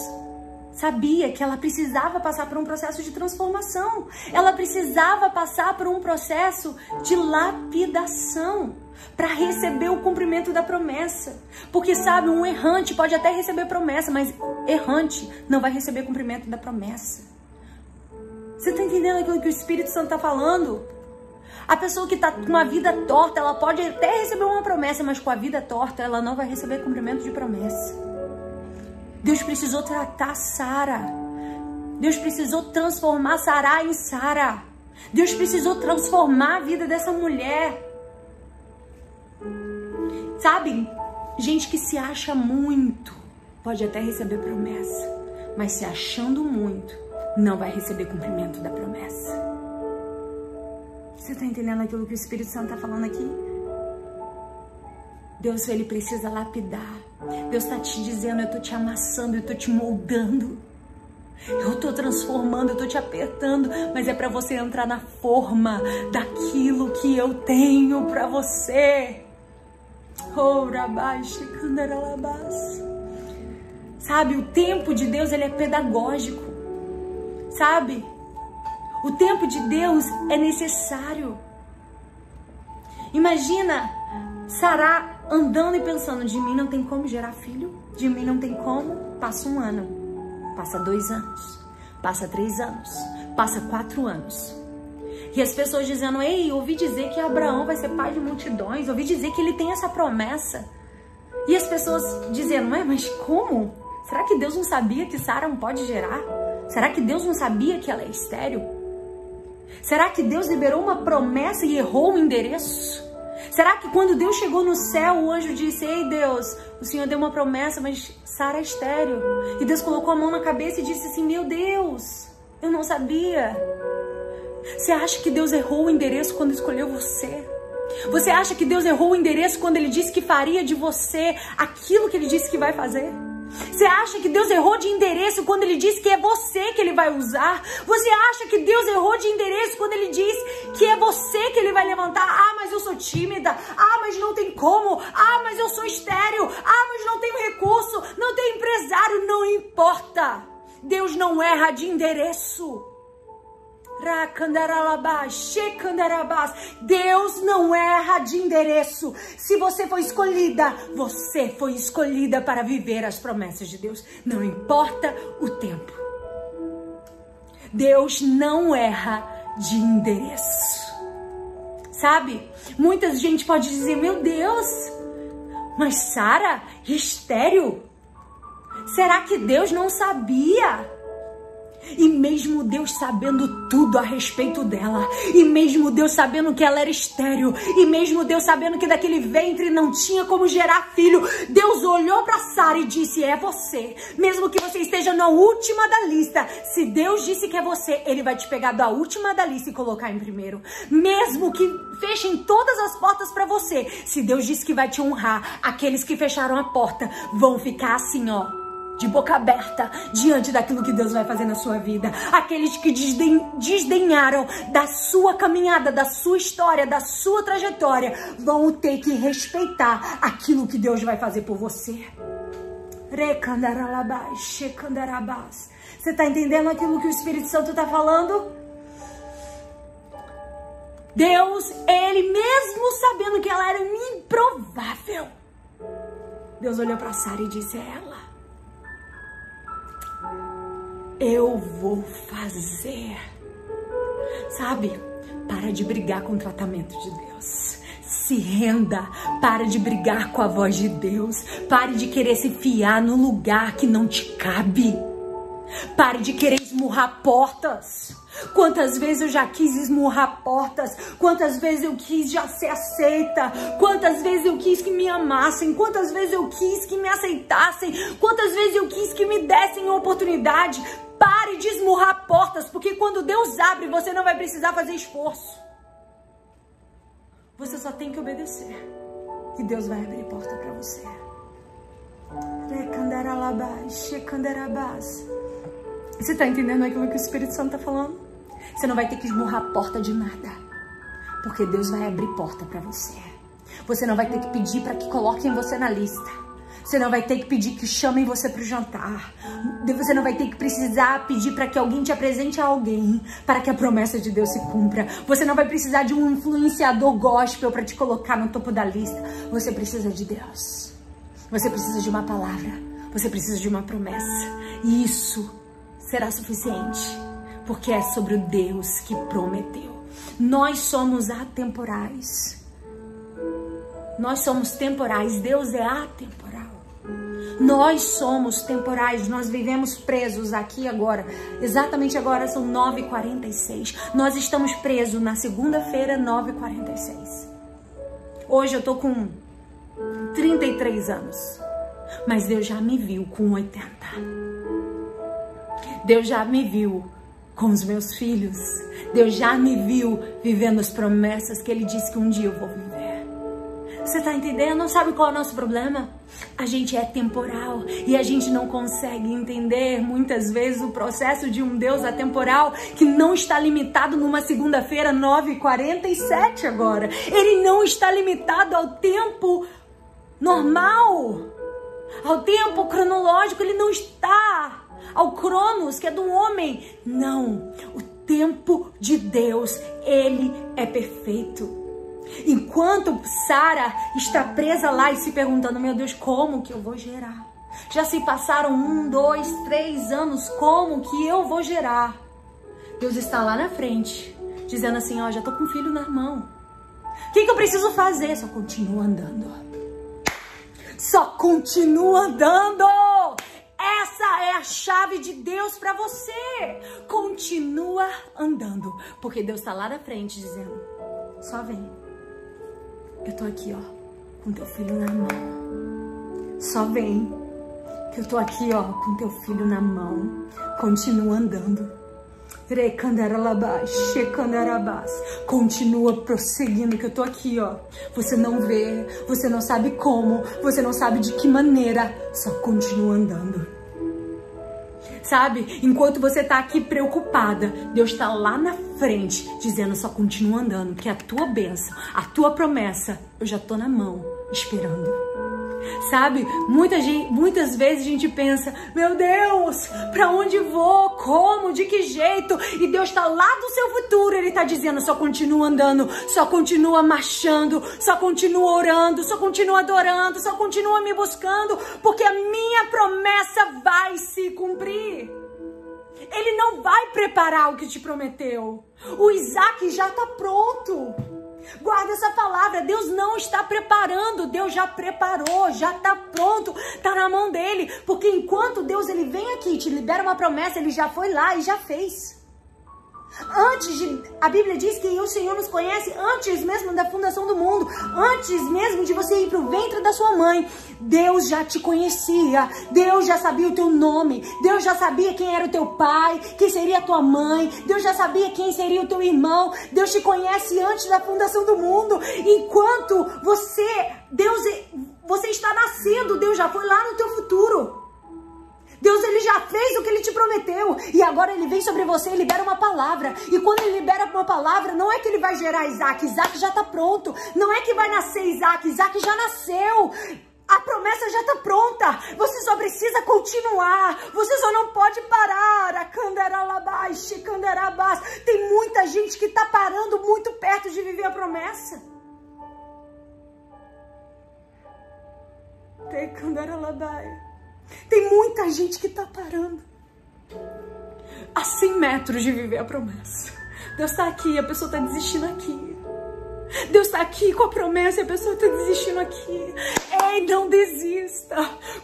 sabia que ela precisava passar por um processo de transformação. Ela precisava passar por um processo de lapidação para receber o cumprimento da promessa. Porque sabe, um errante pode até receber promessa, mas errante não vai receber cumprimento da promessa. Você está entendendo aquilo que o Espírito Santo está falando? A pessoa que está com uma vida torta, ela pode até receber uma promessa, mas com a vida torta, ela não vai receber cumprimento de promessa. Deus precisou tratar Sara. Deus precisou transformar Sara em Sara. Deus precisou transformar a vida dessa mulher. Sabe, gente que se acha muito pode até receber promessa, mas se achando muito, não vai receber cumprimento da promessa. Você está entendendo aquilo que o Espírito Santo está falando aqui? Deus, ele precisa lapidar. Deus está te dizendo, eu estou te amassando, eu estou te moldando. Eu estou transformando, eu estou te apertando, mas é para você entrar na forma daquilo que eu tenho para você. Sabe, o tempo de Deus ele é pedagógico. Sabe? O tempo de Deus é necessário. Imagina Sará andando e pensando: de mim não tem como gerar filho, de mim não tem como. Passa um ano, passa dois anos, passa três anos, passa quatro anos. E as pessoas dizendo: Ei, ouvi dizer que Abraão vai ser pai de multidões, ouvi dizer que ele tem essa promessa. E as pessoas dizendo: Ué, mas como? Será que Deus não sabia que Sara não pode gerar? Será que Deus não sabia que ela é estéril? Será que Deus liberou uma promessa e errou o endereço? Será que quando Deus chegou no céu, o anjo disse: Ei Deus, o Senhor deu uma promessa, mas Sara é estéreo? E Deus colocou a mão na cabeça e disse assim: Meu Deus, eu não sabia. Você acha que Deus errou o endereço quando escolheu você? Você acha que Deus errou o endereço quando Ele disse que faria de você aquilo que Ele disse que vai fazer? Você acha que Deus errou de endereço quando Ele disse que é você que Ele vai usar? Você acha que Deus errou de endereço quando Ele diz que é você que Ele vai levantar? Ah, mas eu sou tímida. Ah, mas não tem como. Ah, mas eu sou estéreo. Ah, mas não tenho recurso. Não tenho empresário. Não importa. Deus não erra de endereço. Deus não erra de endereço. Se você foi escolhida, você foi escolhida para viver as promessas de Deus. Não importa o tempo. Deus não erra de endereço. Sabe? Muita gente pode dizer: Meu Deus, mas Sara, estéreo? Será que Deus não sabia? E mesmo Deus sabendo tudo a respeito dela, e mesmo Deus sabendo que ela era estéril, e mesmo Deus sabendo que daquele ventre não tinha como gerar filho, Deus olhou para Sara e disse: "É você". Mesmo que você esteja na última da lista, se Deus disse que é você, ele vai te pegar da última da lista e colocar em primeiro. Mesmo que fechem todas as portas para você, se Deus disse que vai te honrar, aqueles que fecharam a porta vão ficar assim, ó, de boca aberta diante daquilo que Deus vai fazer na sua vida. Aqueles que desden desdenharam da sua caminhada, da sua história, da sua trajetória, vão ter que respeitar aquilo que Deus vai fazer por você. Você está entendendo aquilo que o Espírito Santo está falando? Deus, ele mesmo sabendo que ela era improvável, Deus olhou para Sara e disse: é ela eu vou fazer. Sabe? Para de brigar com o tratamento de Deus. se renda. Pare de brigar com a voz de Deus. Pare de querer se fiar no lugar que não te cabe. Pare de querer esmurrar portas. Quantas vezes eu já quis esmurrar portas, quantas vezes eu quis já ser aceita, quantas vezes eu quis que me amassem, quantas vezes eu quis que me aceitassem, quantas vezes eu quis que me dessem oportunidade. Pare de esmurrar portas, porque quando Deus abre, você não vai precisar fazer esforço. Você só tem que obedecer. E Deus vai abrir porta para você. Você está entendendo aquilo que o Espírito Santo está falando? Você não vai ter que esmurrar a porta de nada. Porque Deus vai abrir porta para você. Você não vai ter que pedir para que coloquem você na lista. Você não vai ter que pedir que chamem você para o jantar. Você não vai ter que precisar pedir para que alguém te apresente a alguém para que a promessa de Deus se cumpra. Você não vai precisar de um influenciador gospel para te colocar no topo da lista. Você precisa de Deus. Você precisa de uma palavra. Você precisa de uma promessa. E isso será suficiente, porque é sobre o Deus que prometeu. Nós somos atemporais. Nós somos temporais, Deus é atemporal. Nós somos temporais, nós vivemos presos aqui agora. Exatamente agora são 9h46. Nós estamos presos na segunda-feira, 9h46. Hoje eu tô com 33 anos. Mas Deus já me viu com 80. Deus já me viu com os meus filhos. Deus já me viu vivendo as promessas que Ele disse que um dia eu vou viver. Você tá entendendo? Sabe qual é o nosso problema? A gente é temporal e a gente não consegue entender muitas vezes o processo de um Deus atemporal que não está limitado numa segunda-feira 9h47 agora. Ele não está limitado ao tempo normal, ao tempo cronológico, ele não está ao cronos que é do homem. Não, o tempo de Deus, ele é perfeito. Enquanto Sara está presa lá e se perguntando: Meu Deus, como que eu vou gerar? Já se passaram um, dois, três anos, como que eu vou gerar? Deus está lá na frente, dizendo assim: Ó, já tô com o filho na mão. O que, que eu preciso fazer? Só continua andando. Só continua andando. Essa é a chave de Deus para você. Continua andando, porque Deus está lá na frente dizendo: só vem. Eu tô aqui, ó, com teu filho na mão. Só vem. Que eu tô aqui, ó, com teu filho na mão. Continua andando. Continua prosseguindo, que eu tô aqui, ó. Você não vê, você não sabe como, você não sabe de que maneira. Só continua andando sabe? Enquanto você tá aqui preocupada, Deus tá lá na frente dizendo só continua andando, que a tua bênção, a tua promessa, eu já tô na mão esperando. Sabe? Muita gente, muitas vezes a gente pensa, meu Deus, para onde vou? Como? De que jeito? E Deus está lá do seu futuro, Ele está dizendo, só continua andando, só continua marchando, só continua orando, só continua adorando, só continua me buscando, porque a minha promessa vai se cumprir. Ele não vai preparar o que te prometeu. O Isaac já está pronto. Guarda essa palavra. Deus não está preparando, Deus já preparou, já está pronto, está na mão dele. Porque enquanto Deus ele vem aqui e te libera uma promessa, ele já foi lá e já fez. Antes de. A Bíblia diz que o Senhor nos conhece antes mesmo da fundação do mundo. Antes mesmo de você ir para o ventre da sua mãe. Deus já te conhecia. Deus já sabia o teu nome. Deus já sabia quem era o teu pai, quem seria a tua mãe. Deus já sabia quem seria o teu irmão. Deus te conhece antes da fundação do mundo. Enquanto você. Deus. Você está nascendo, Deus já foi lá no teu futuro. Deus ele já fez o que ele te prometeu e agora ele vem sobre você e libera uma palavra. E quando ele libera uma palavra, não é que ele vai gerar Isaac, Isaac já está pronto. Não é que vai nascer Isaac, Isaac já nasceu. A promessa já está pronta. Você só precisa continuar. Você só não pode parar. A candaralabás. Tem muita gente que está parando muito perto de viver a promessa. Tem candaralabás. Tem muita gente que está parando a 100 metros de viver a promessa. Deus está aqui, a pessoa está desistindo aqui. Deus está aqui com a promessa e a pessoa está desistindo aqui. Ei, não desista.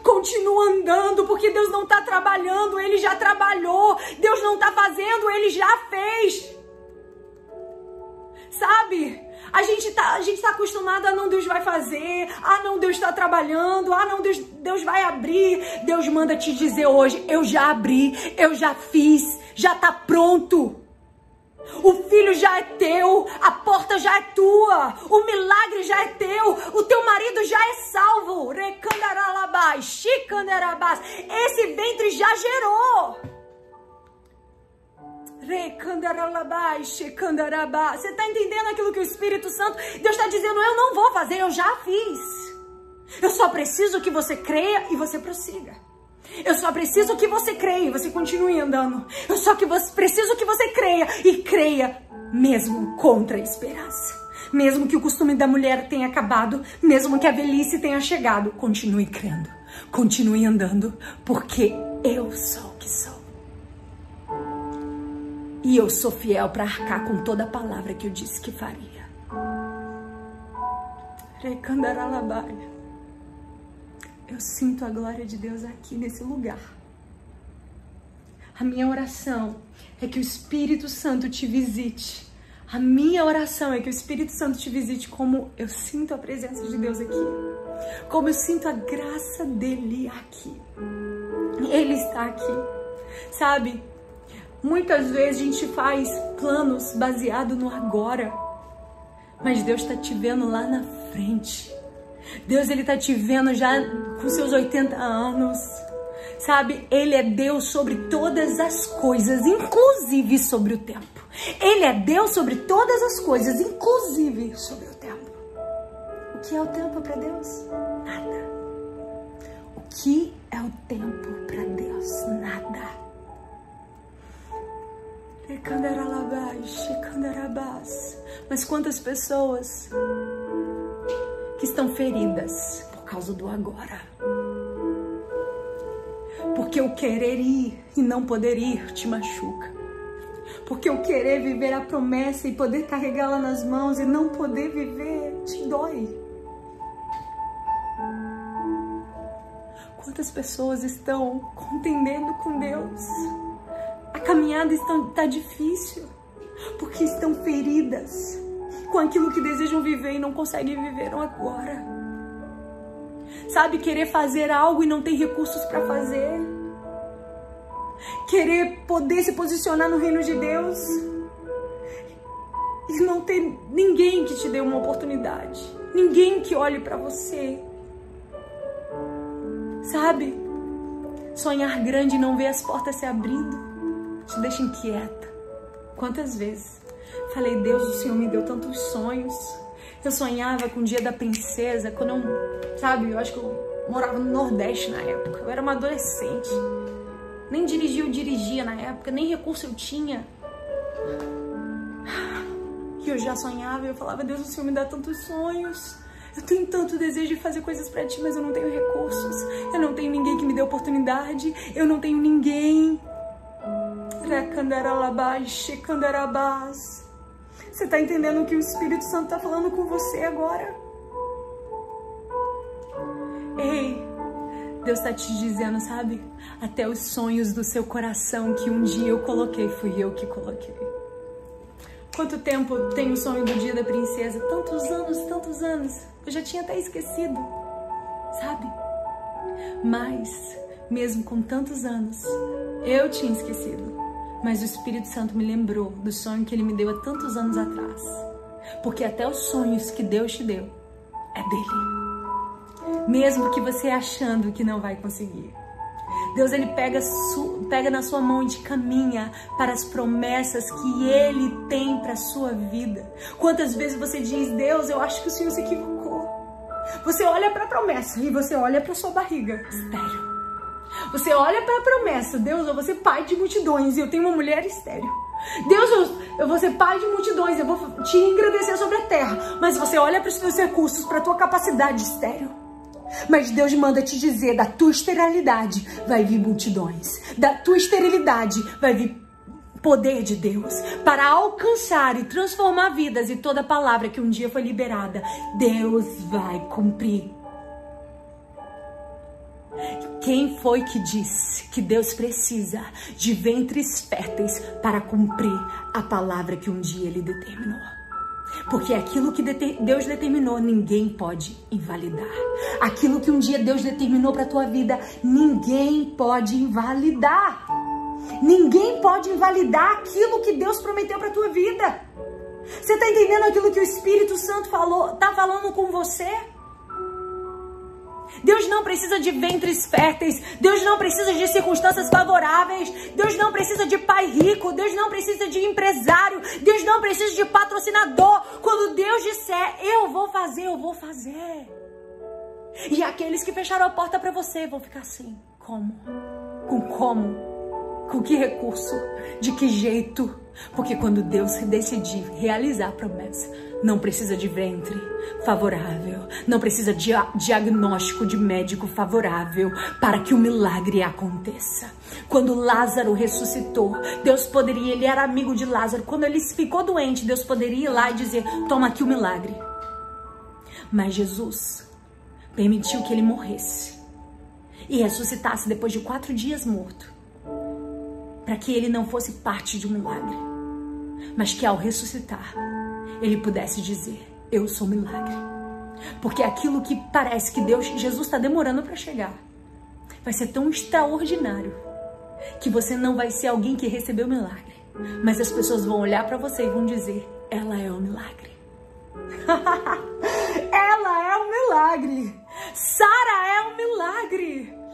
Continua andando, porque Deus não está trabalhando, Ele já trabalhou. Deus não está fazendo, Ele já fez. Sabe? A gente tá, a gente tá acostumado a não Deus vai fazer, ah não Deus está trabalhando, ah não Deus, Deus vai abrir. Deus manda te dizer hoje, eu já abri, eu já fiz, já tá pronto. O filho já é teu, a porta já é tua, o milagre já é teu, o teu marido já é salvo. Esse ventre já gerou. Você está entendendo aquilo que o Espírito Santo, Deus está dizendo, eu não vou fazer, eu já fiz. Eu só preciso que você creia e você prossiga. Eu só preciso que você creia e você continue andando. Eu só que você, preciso que você creia e creia mesmo contra a esperança. Mesmo que o costume da mulher tenha acabado, mesmo que a velhice tenha chegado, continue crendo. Continue andando, porque eu sou o que sou. E eu sou fiel para arcar com toda a palavra que eu disse que faria. Recandaralabaia. Eu sinto a glória de Deus aqui nesse lugar. A minha oração é que o Espírito Santo te visite. A minha oração é que o Espírito Santo te visite como eu sinto a presença de Deus aqui. Como eu sinto a graça dele aqui. Ele está aqui. Sabe? Muitas vezes a gente faz planos baseado no agora. Mas Deus está te vendo lá na frente. Deus, Ele tá te vendo já com seus 80 anos. Sabe, Ele é Deus sobre todas as coisas, inclusive sobre o tempo. Ele é Deus sobre todas as coisas, inclusive sobre o tempo. O que é o tempo para Deus? Nada. O que é o tempo para Deus? Nada. Mas quantas pessoas que estão feridas por causa do agora. Porque o querer ir e não poder ir te machuca. Porque o querer viver a promessa e poder carregá-la nas mãos e não poder viver te dói. Quantas pessoas estão contendendo com Deus? Caminhada está difícil porque estão feridas com aquilo que desejam viver e não conseguem viver agora. Sabe, querer fazer algo e não ter recursos para fazer. Querer poder se posicionar no reino de Deus e não ter ninguém que te dê uma oportunidade. Ninguém que olhe para você. Sabe? Sonhar grande e não ver as portas se abrindo te deixa inquieta. Quantas vezes Falei, Deus, o Senhor me deu tantos sonhos. Eu sonhava com o dia da princesa, quando eu, sabe, eu acho que eu morava no Nordeste na época. Eu era uma adolescente. Nem dirigir eu dirigia na época, nem recurso eu tinha. E eu já sonhava eu falava, Deus, o Senhor me dá tantos sonhos. Eu tenho tanto desejo de fazer coisas para ti, mas eu não tenho recursos. Eu não tenho ninguém que me dê oportunidade. Eu não tenho ninguém. Você está entendendo o que o Espírito Santo está falando com você agora? Ei, Deus está te dizendo, sabe? Até os sonhos do seu coração que um dia eu coloquei, fui eu que coloquei. Quanto tempo tem o sonho do dia da princesa? Tantos anos, tantos anos. Eu já tinha até esquecido, sabe? Mas, mesmo com tantos anos, eu tinha esquecido mas o Espírito Santo me lembrou do sonho que ele me deu há tantos anos atrás. Porque até os sonhos que Deus te deu é dele. Mesmo que você achando que não vai conseguir. Deus ele pega, pega na sua mão e te caminha para as promessas que ele tem para a sua vida. Quantas vezes você diz, Deus, eu acho que o Senhor se equivocou. Você olha para a promessa e você olha para sua barriga. Sério. Você olha para a promessa, Deus, eu vou ser pai de multidões e eu tenho uma mulher estéreo. Deus, eu, eu vou ser pai de multidões, eu vou te engrandecer sobre a terra. Mas você olha para os seus recursos, para a tua capacidade estéreo. Mas Deus manda te dizer, da tua esterilidade vai vir multidões. Da tua esterilidade vai vir poder de Deus para alcançar e transformar vidas e toda palavra que um dia foi liberada, Deus vai cumprir. Quem foi que disse que Deus precisa de ventres férteis para cumprir a palavra que um dia ele determinou? Porque aquilo que Deus determinou, ninguém pode invalidar. Aquilo que um dia Deus determinou para a tua vida, ninguém pode invalidar. Ninguém pode invalidar aquilo que Deus prometeu para a tua vida. Você está entendendo aquilo que o Espírito Santo falou, tá falando com você? Deus não precisa de ventres férteis. Deus não precisa de circunstâncias favoráveis. Deus não precisa de pai rico. Deus não precisa de empresário. Deus não precisa de patrocinador. Quando Deus disser, eu vou fazer, eu vou fazer. E aqueles que fecharam a porta para você vão ficar assim: como? Com como? Com que recurso? De que jeito? Porque quando Deus decidir realizar a promessa, não precisa de ventre favorável, não precisa de diagnóstico de médico favorável para que o milagre aconteça. Quando Lázaro ressuscitou, Deus poderia, ele era amigo de Lázaro, quando ele ficou doente, Deus poderia ir lá e dizer: Toma aqui o milagre. Mas Jesus permitiu que ele morresse e ressuscitasse depois de quatro dias morto para que ele não fosse parte de um milagre, mas que ao ressuscitar, ele pudesse dizer: Eu sou milagre. Porque aquilo que parece que Deus, Jesus está demorando para chegar, vai ser tão extraordinário que você não vai ser alguém que recebeu milagre, mas as pessoas vão olhar para você e vão dizer: Ela é o um milagre. (laughs) Ela é um milagre. Sara é um milagre.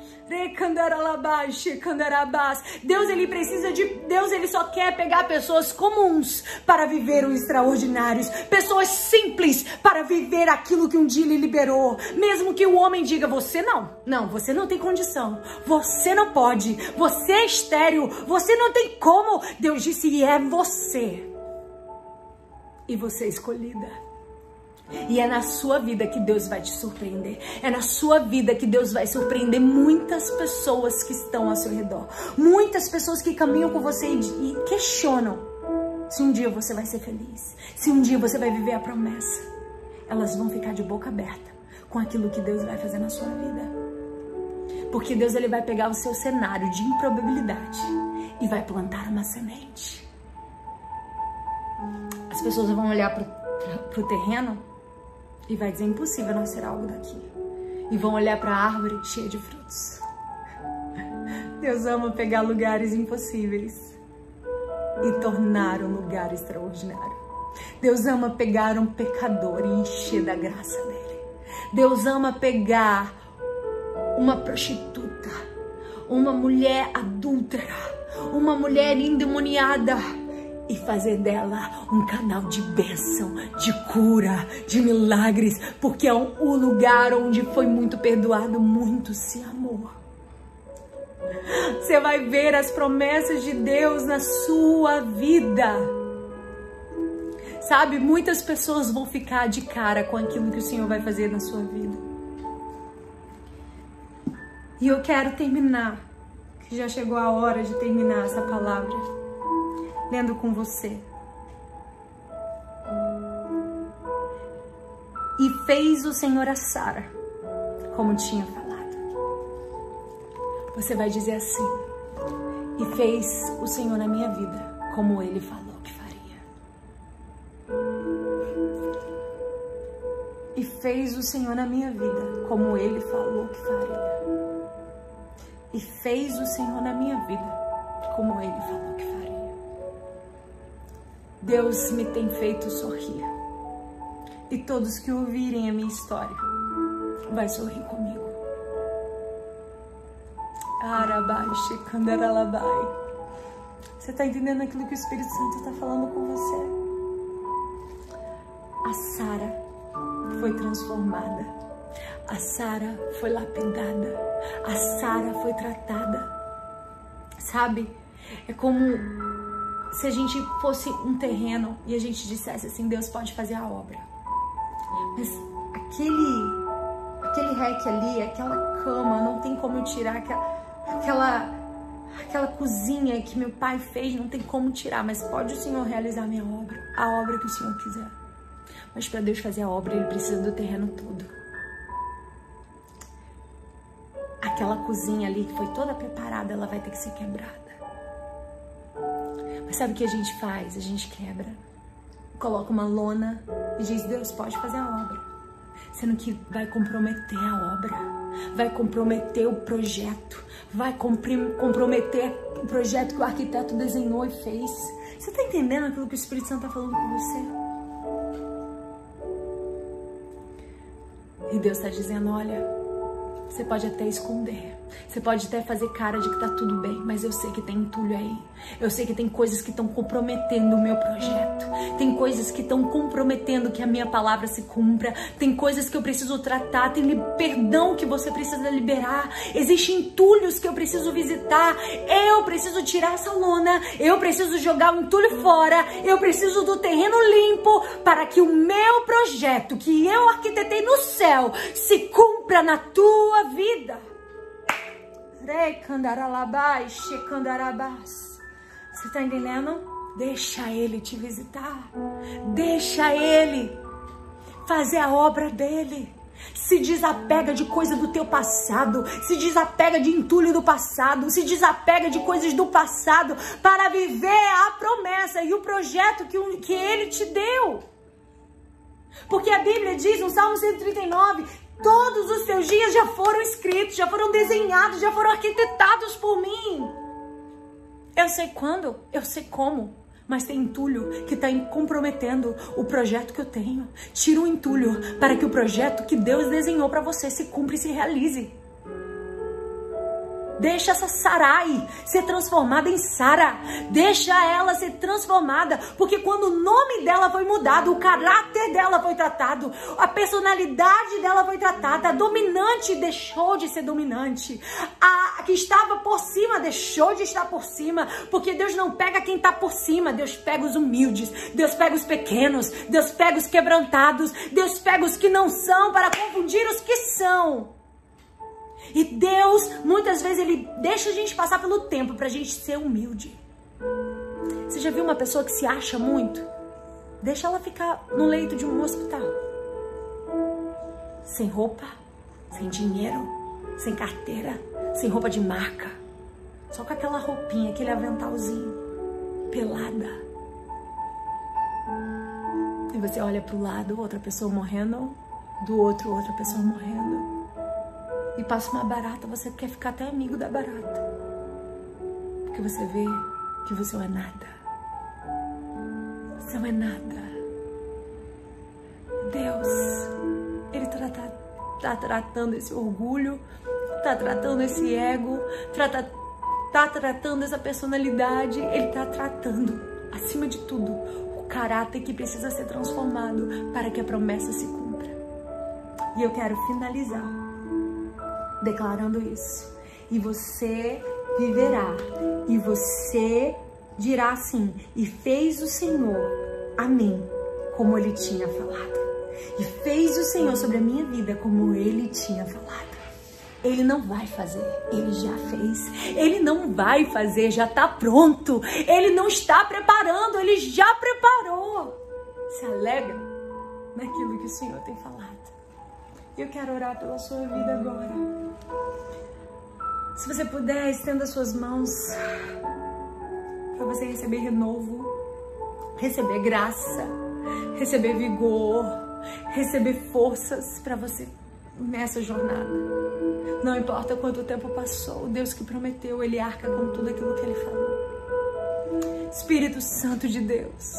Deus ele precisa de Deus ele só quer pegar pessoas comuns para viver o extraordinário, pessoas simples para viver aquilo que um dia ele liberou. Mesmo que o homem diga você não, não, você não tem condição, você não pode, você é estéril, você não tem como. Deus disse e é você. E você é escolhida. E é na sua vida que Deus vai te surpreender. É na sua vida que Deus vai surpreender muitas pessoas que estão ao seu redor. Muitas pessoas que caminham com você e, questionam se um dia você vai ser feliz. Se um dia você vai viver a promessa. Elas vão ficar de boca aberta com aquilo que Deus vai fazer na sua vida. Porque Deus ele vai pegar o seu cenário de improbabilidade e vai plantar uma semente. As pessoas vão olhar para o terreno e vai dizer impossível nascer algo daqui. E vão olhar para a árvore cheia de frutos. Deus ama pegar lugares impossíveis e tornar um lugar extraordinário. Deus ama pegar um pecador e encher da graça dele. Deus ama pegar uma prostituta, uma mulher adúltera, uma mulher endemoniada e fazer dela um canal de bênção, de cura, de milagres, porque é o lugar onde foi muito perdoado, muito se amou. Você vai ver as promessas de Deus na sua vida. Sabe, muitas pessoas vão ficar de cara com aquilo que o Senhor vai fazer na sua vida. E eu quero terminar, que já chegou a hora de terminar essa palavra lendo com você. E fez o Senhor a Sara, como tinha falado. Você vai dizer assim: E fez o Senhor na minha vida, como ele falou que faria. E fez o Senhor na minha vida, como ele falou que faria. E fez o Senhor na minha vida, como ele falou que faria. Deus me tem feito sorrir. E todos que ouvirem a minha história vai sorrir comigo. Arabaixi, candaralabai. Você está entendendo aquilo que o Espírito Santo está falando com você? A Sara foi transformada. A Sara foi lapidada. A Sara foi tratada. Sabe? É como se a gente fosse um terreno e a gente dissesse assim, Deus pode fazer a obra. Mas aquele aquele rec ali, aquela cama, não tem como eu tirar aquela, aquela Aquela cozinha que meu pai fez não tem como tirar, mas pode o Senhor realizar a minha obra, a obra que o Senhor quiser. Mas para Deus fazer a obra, ele precisa do terreno todo. Aquela cozinha ali que foi toda preparada, ela vai ter que ser quebrada. Mas sabe o que a gente faz? A gente quebra, coloca uma lona e diz: Deus pode fazer a obra sendo que vai comprometer a obra, vai comprometer o projeto, vai comprometer o projeto que o arquiteto desenhou e fez. Você está entendendo aquilo que o Espírito Santo está falando com você? E Deus está dizendo: olha, você pode até esconder, você pode até fazer cara de que tá tudo bem, mas eu sei que tem entulho aí. Eu sei que tem coisas que estão comprometendo o meu projeto. Tem coisas que estão comprometendo que a minha palavra se cumpra. Tem coisas que eu preciso tratar, tem perdão que você precisa liberar. Existem entulhos que eu preciso visitar. Eu preciso tirar essa lona, eu preciso jogar o entulho fora, eu preciso do terreno limpo para que o meu projeto que eu arquitetei no céu se cumpra na tua vida. Você está entendendo? Deixa ele te visitar. Deixa ele fazer a obra dele. Se desapega de coisa do teu passado, se desapega de entulho do passado, se desapega de coisas do passado para viver a promessa e o projeto que, que ele te deu. Porque a Bíblia diz no Salmo 139 Todos os seus dias já foram escritos, já foram desenhados, já foram arquitetados por mim. Eu sei quando, eu sei como, mas tem entulho que está comprometendo o projeto que eu tenho. Tira o entulho para que o projeto que Deus desenhou para você se cumpra e se realize. Deixa essa Sarai ser transformada em Sara. Deixa ela ser transformada, porque quando o nome dela foi mudado, o caráter dela foi tratado, a personalidade dela foi tratada, a dominante deixou de ser dominante, a que estava por cima deixou de estar por cima, porque Deus não pega quem está por cima, Deus pega os humildes, Deus pega os pequenos, Deus pega os quebrantados, Deus pega os que não são para confundir os que são. E Deus, muitas vezes, Ele deixa a gente passar pelo tempo para a gente ser humilde. Você já viu uma pessoa que se acha muito? Deixa ela ficar no leito de um hospital. Sem roupa, sem dinheiro, sem carteira, sem roupa de marca. Só com aquela roupinha, aquele aventalzinho, pelada. E você olha para o lado, outra pessoa morrendo, do outro, outra pessoa morrendo e passa uma barata, você quer ficar até amigo da barata. Porque você vê que você não é nada. Você não é nada. Deus, Ele está tá, tá tratando esse orgulho, está tratando esse ego, está tá tratando essa personalidade, Ele está tratando, acima de tudo, o caráter que precisa ser transformado para que a promessa se cumpra. E eu quero finalizar declarando isso. E você viverá, e você dirá assim: E fez o Senhor a mim como ele tinha falado. E fez o Senhor sobre a minha vida como ele tinha falado. Ele não vai fazer, ele já fez. Ele não vai fazer, já está pronto. Ele não está preparando, ele já preparou. Se alegra naquilo que o Senhor tem falado. Eu quero orar pela sua vida agora. Se você puder, estenda suas mãos para você receber renovo, receber graça, receber vigor, receber forças para você nessa jornada. Não importa quanto tempo passou, o Deus que prometeu, Ele arca com tudo aquilo que Ele falou. Espírito Santo de Deus,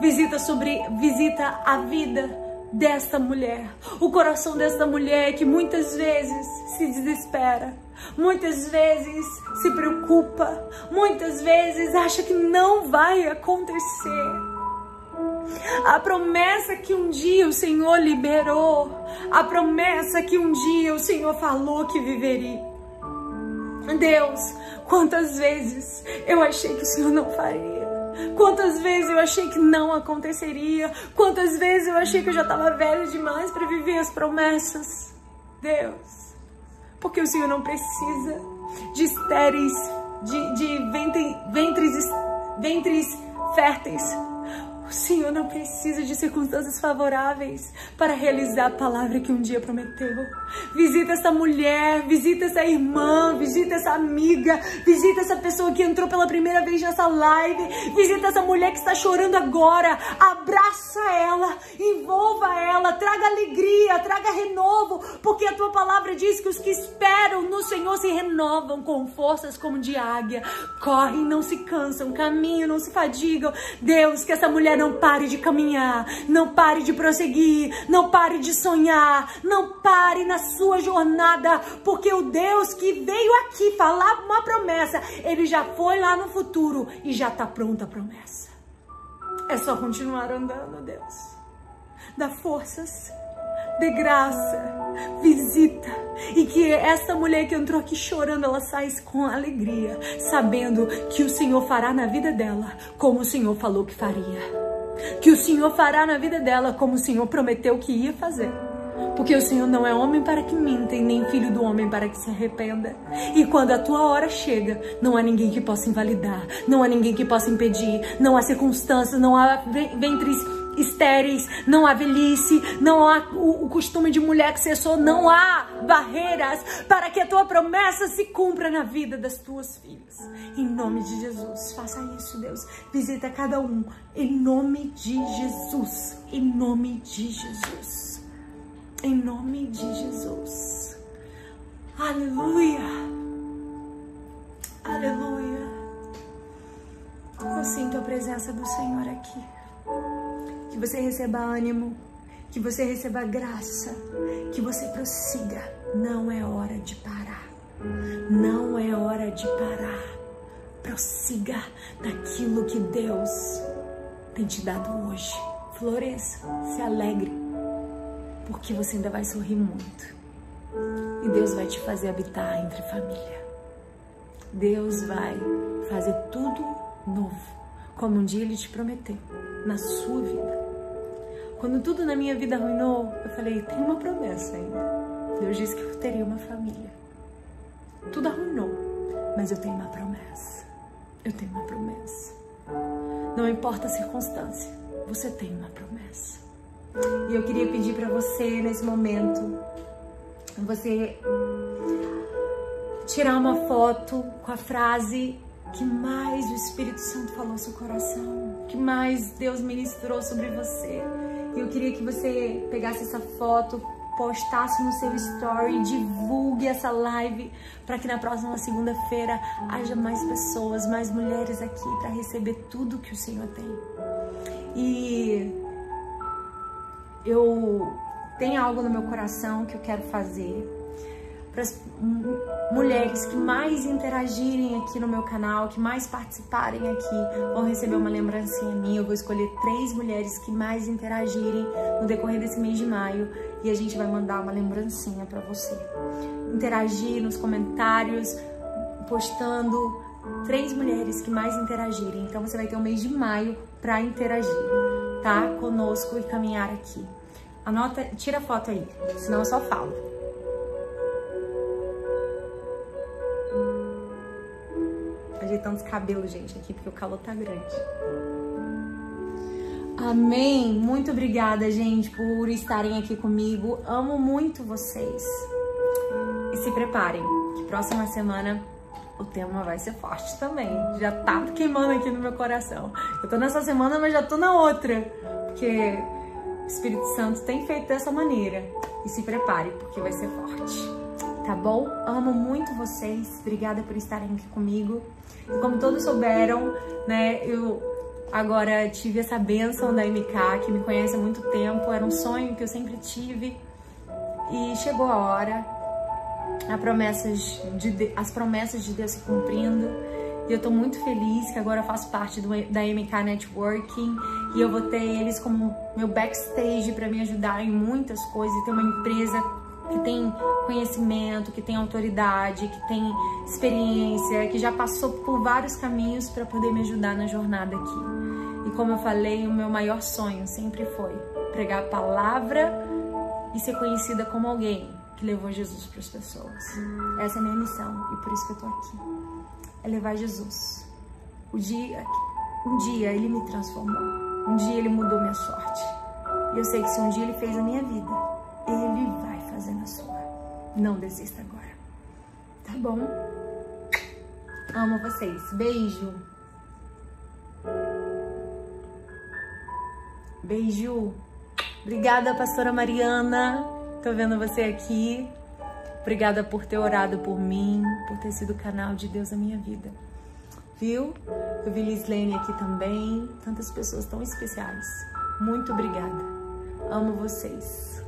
visita sobre, visita a vida desta mulher, o coração desta mulher que muitas vezes se desespera, muitas vezes se preocupa, muitas vezes acha que não vai acontecer. A promessa que um dia o Senhor liberou, a promessa que um dia o Senhor falou que viveria. Deus, quantas vezes eu achei que o Senhor não faria. Quantas vezes eu achei que não aconteceria? Quantas vezes eu achei que eu já estava velho demais para viver as promessas? Deus, porque o Senhor não precisa de estéreis de, de ventre, ventres, ventres férteis. O Senhor não precisa de circunstâncias favoráveis para realizar a palavra que um dia prometeu. Visita essa mulher, visita essa irmã, visita essa amiga, visita essa pessoa que entrou pela primeira vez nessa live, visita essa mulher que está chorando agora. Abraça ela, envolva ela, traga alegria, traga renovo, porque a tua palavra diz que os que esperam no Senhor se renovam com forças como de águia, correm, não se cansam, caminham, não se fadigam. Deus, que essa mulher não pare de caminhar, não pare de prosseguir, não pare de sonhar, não pare na sua jornada, porque o Deus que veio aqui falar uma promessa, ele já foi lá no futuro e já está pronta a promessa. É só continuar andando, Deus. Dá forças, dê graça, visita. E que essa mulher que entrou aqui chorando, ela saia com alegria, sabendo que o Senhor fará na vida dela como o Senhor falou que faria. Que o Senhor fará na vida dela como o Senhor prometeu que ia fazer. Porque o Senhor não é homem para que minta e nem filho do homem para que se arrependa. E quando a tua hora chega, não há ninguém que possa invalidar, não há ninguém que possa impedir, não há circunstâncias, não há ventres estéreis, não há velhice, não há o, o, costume de mulher que cessou, não há barreiras para que a tua promessa se cumpra na vida das tuas filhas. Em nome de Jesus, faça isso, Deus. Visita cada um, em nome de Jesus. Em nome de Jesus. Em nome de Jesus. Aleluia. Aleluia. Eu sinto a presença do Senhor aqui. Que você receba ânimo, que você receba graça, que você prossiga. Não é hora de parar. Não é hora de parar. Prossiga naquilo que Deus tem te dado hoje. Floresça, se alegre porque você ainda vai sorrir muito. E Deus vai te fazer habitar entre família. Deus vai fazer tudo novo, como um dia Ele te prometeu, na sua vida. Quando tudo na minha vida arruinou, eu falei: tem uma promessa ainda. Deus disse que eu teria uma família. Tudo arruinou, mas eu tenho uma promessa. Eu tenho uma promessa. Não importa a circunstância, você tem uma promessa. E eu queria pedir para você nesse momento, você tirar uma foto com a frase que mais o Espírito Santo falou no seu coração, que mais Deus ministrou sobre você. E eu queria que você pegasse essa foto, postasse no seu story, divulgue essa live para que na próxima segunda-feira haja mais pessoas, mais mulheres aqui para receber tudo que o Senhor tem. E eu tenho algo no meu coração que eu quero fazer para as mulheres que mais interagirem aqui no meu canal, que mais participarem aqui, vão receber uma lembrancinha minha. Eu vou escolher três mulheres que mais interagirem no decorrer desse mês de maio e a gente vai mandar uma lembrancinha para você. Interagir nos comentários, postando três mulheres que mais interagirem. Então você vai ter um mês de maio para interagir tá conosco e caminhar aqui. Anota, tira a foto aí, senão eu só falo. Ajeitando os cabelos, gente, aqui, porque o calor tá grande. Amém. Muito obrigada, gente, por estarem aqui comigo. Amo muito vocês. E se preparem, que próxima semana o tema vai ser forte também. Já tá queimando aqui no meu coração. Eu tô nessa semana, mas já tô na outra. Porque o Espírito Santo tem feito dessa maneira. E se prepare, porque vai ser forte. Tá bom? Amo muito vocês. Obrigada por estarem aqui comigo. E como todos souberam, né, eu agora tive essa bênção da MK, que me conhece há muito tempo. Era um sonho que eu sempre tive. E chegou a hora promessas de, as promessas de Deus se cumprindo. E eu tô muito feliz que agora eu faço parte do, da MK Networking e eu vou ter eles como meu backstage para me ajudar em muitas coisas. E ter uma empresa que tem conhecimento, que tem autoridade, que tem experiência, que já passou por vários caminhos para poder me ajudar na jornada aqui. E como eu falei, o meu maior sonho sempre foi pregar a palavra e ser conhecida como alguém que levou Jesus para as pessoas. Essa é a minha missão e por isso que eu tô aqui. é levar Jesus. O dia, um dia ele me transformou. Um dia ele mudou minha sorte. E eu sei que se um dia ele fez a minha vida, ele fazer na sua. Não desista agora. Tá bom? Amo vocês. Beijo. Beijo. Obrigada, pastora Mariana. Tô vendo você aqui. Obrigada por ter orado por mim, por ter sido canal de Deus na minha vida. Viu? Eu vi Lislene aqui também. Tantas pessoas tão especiais. Muito obrigada. Amo vocês.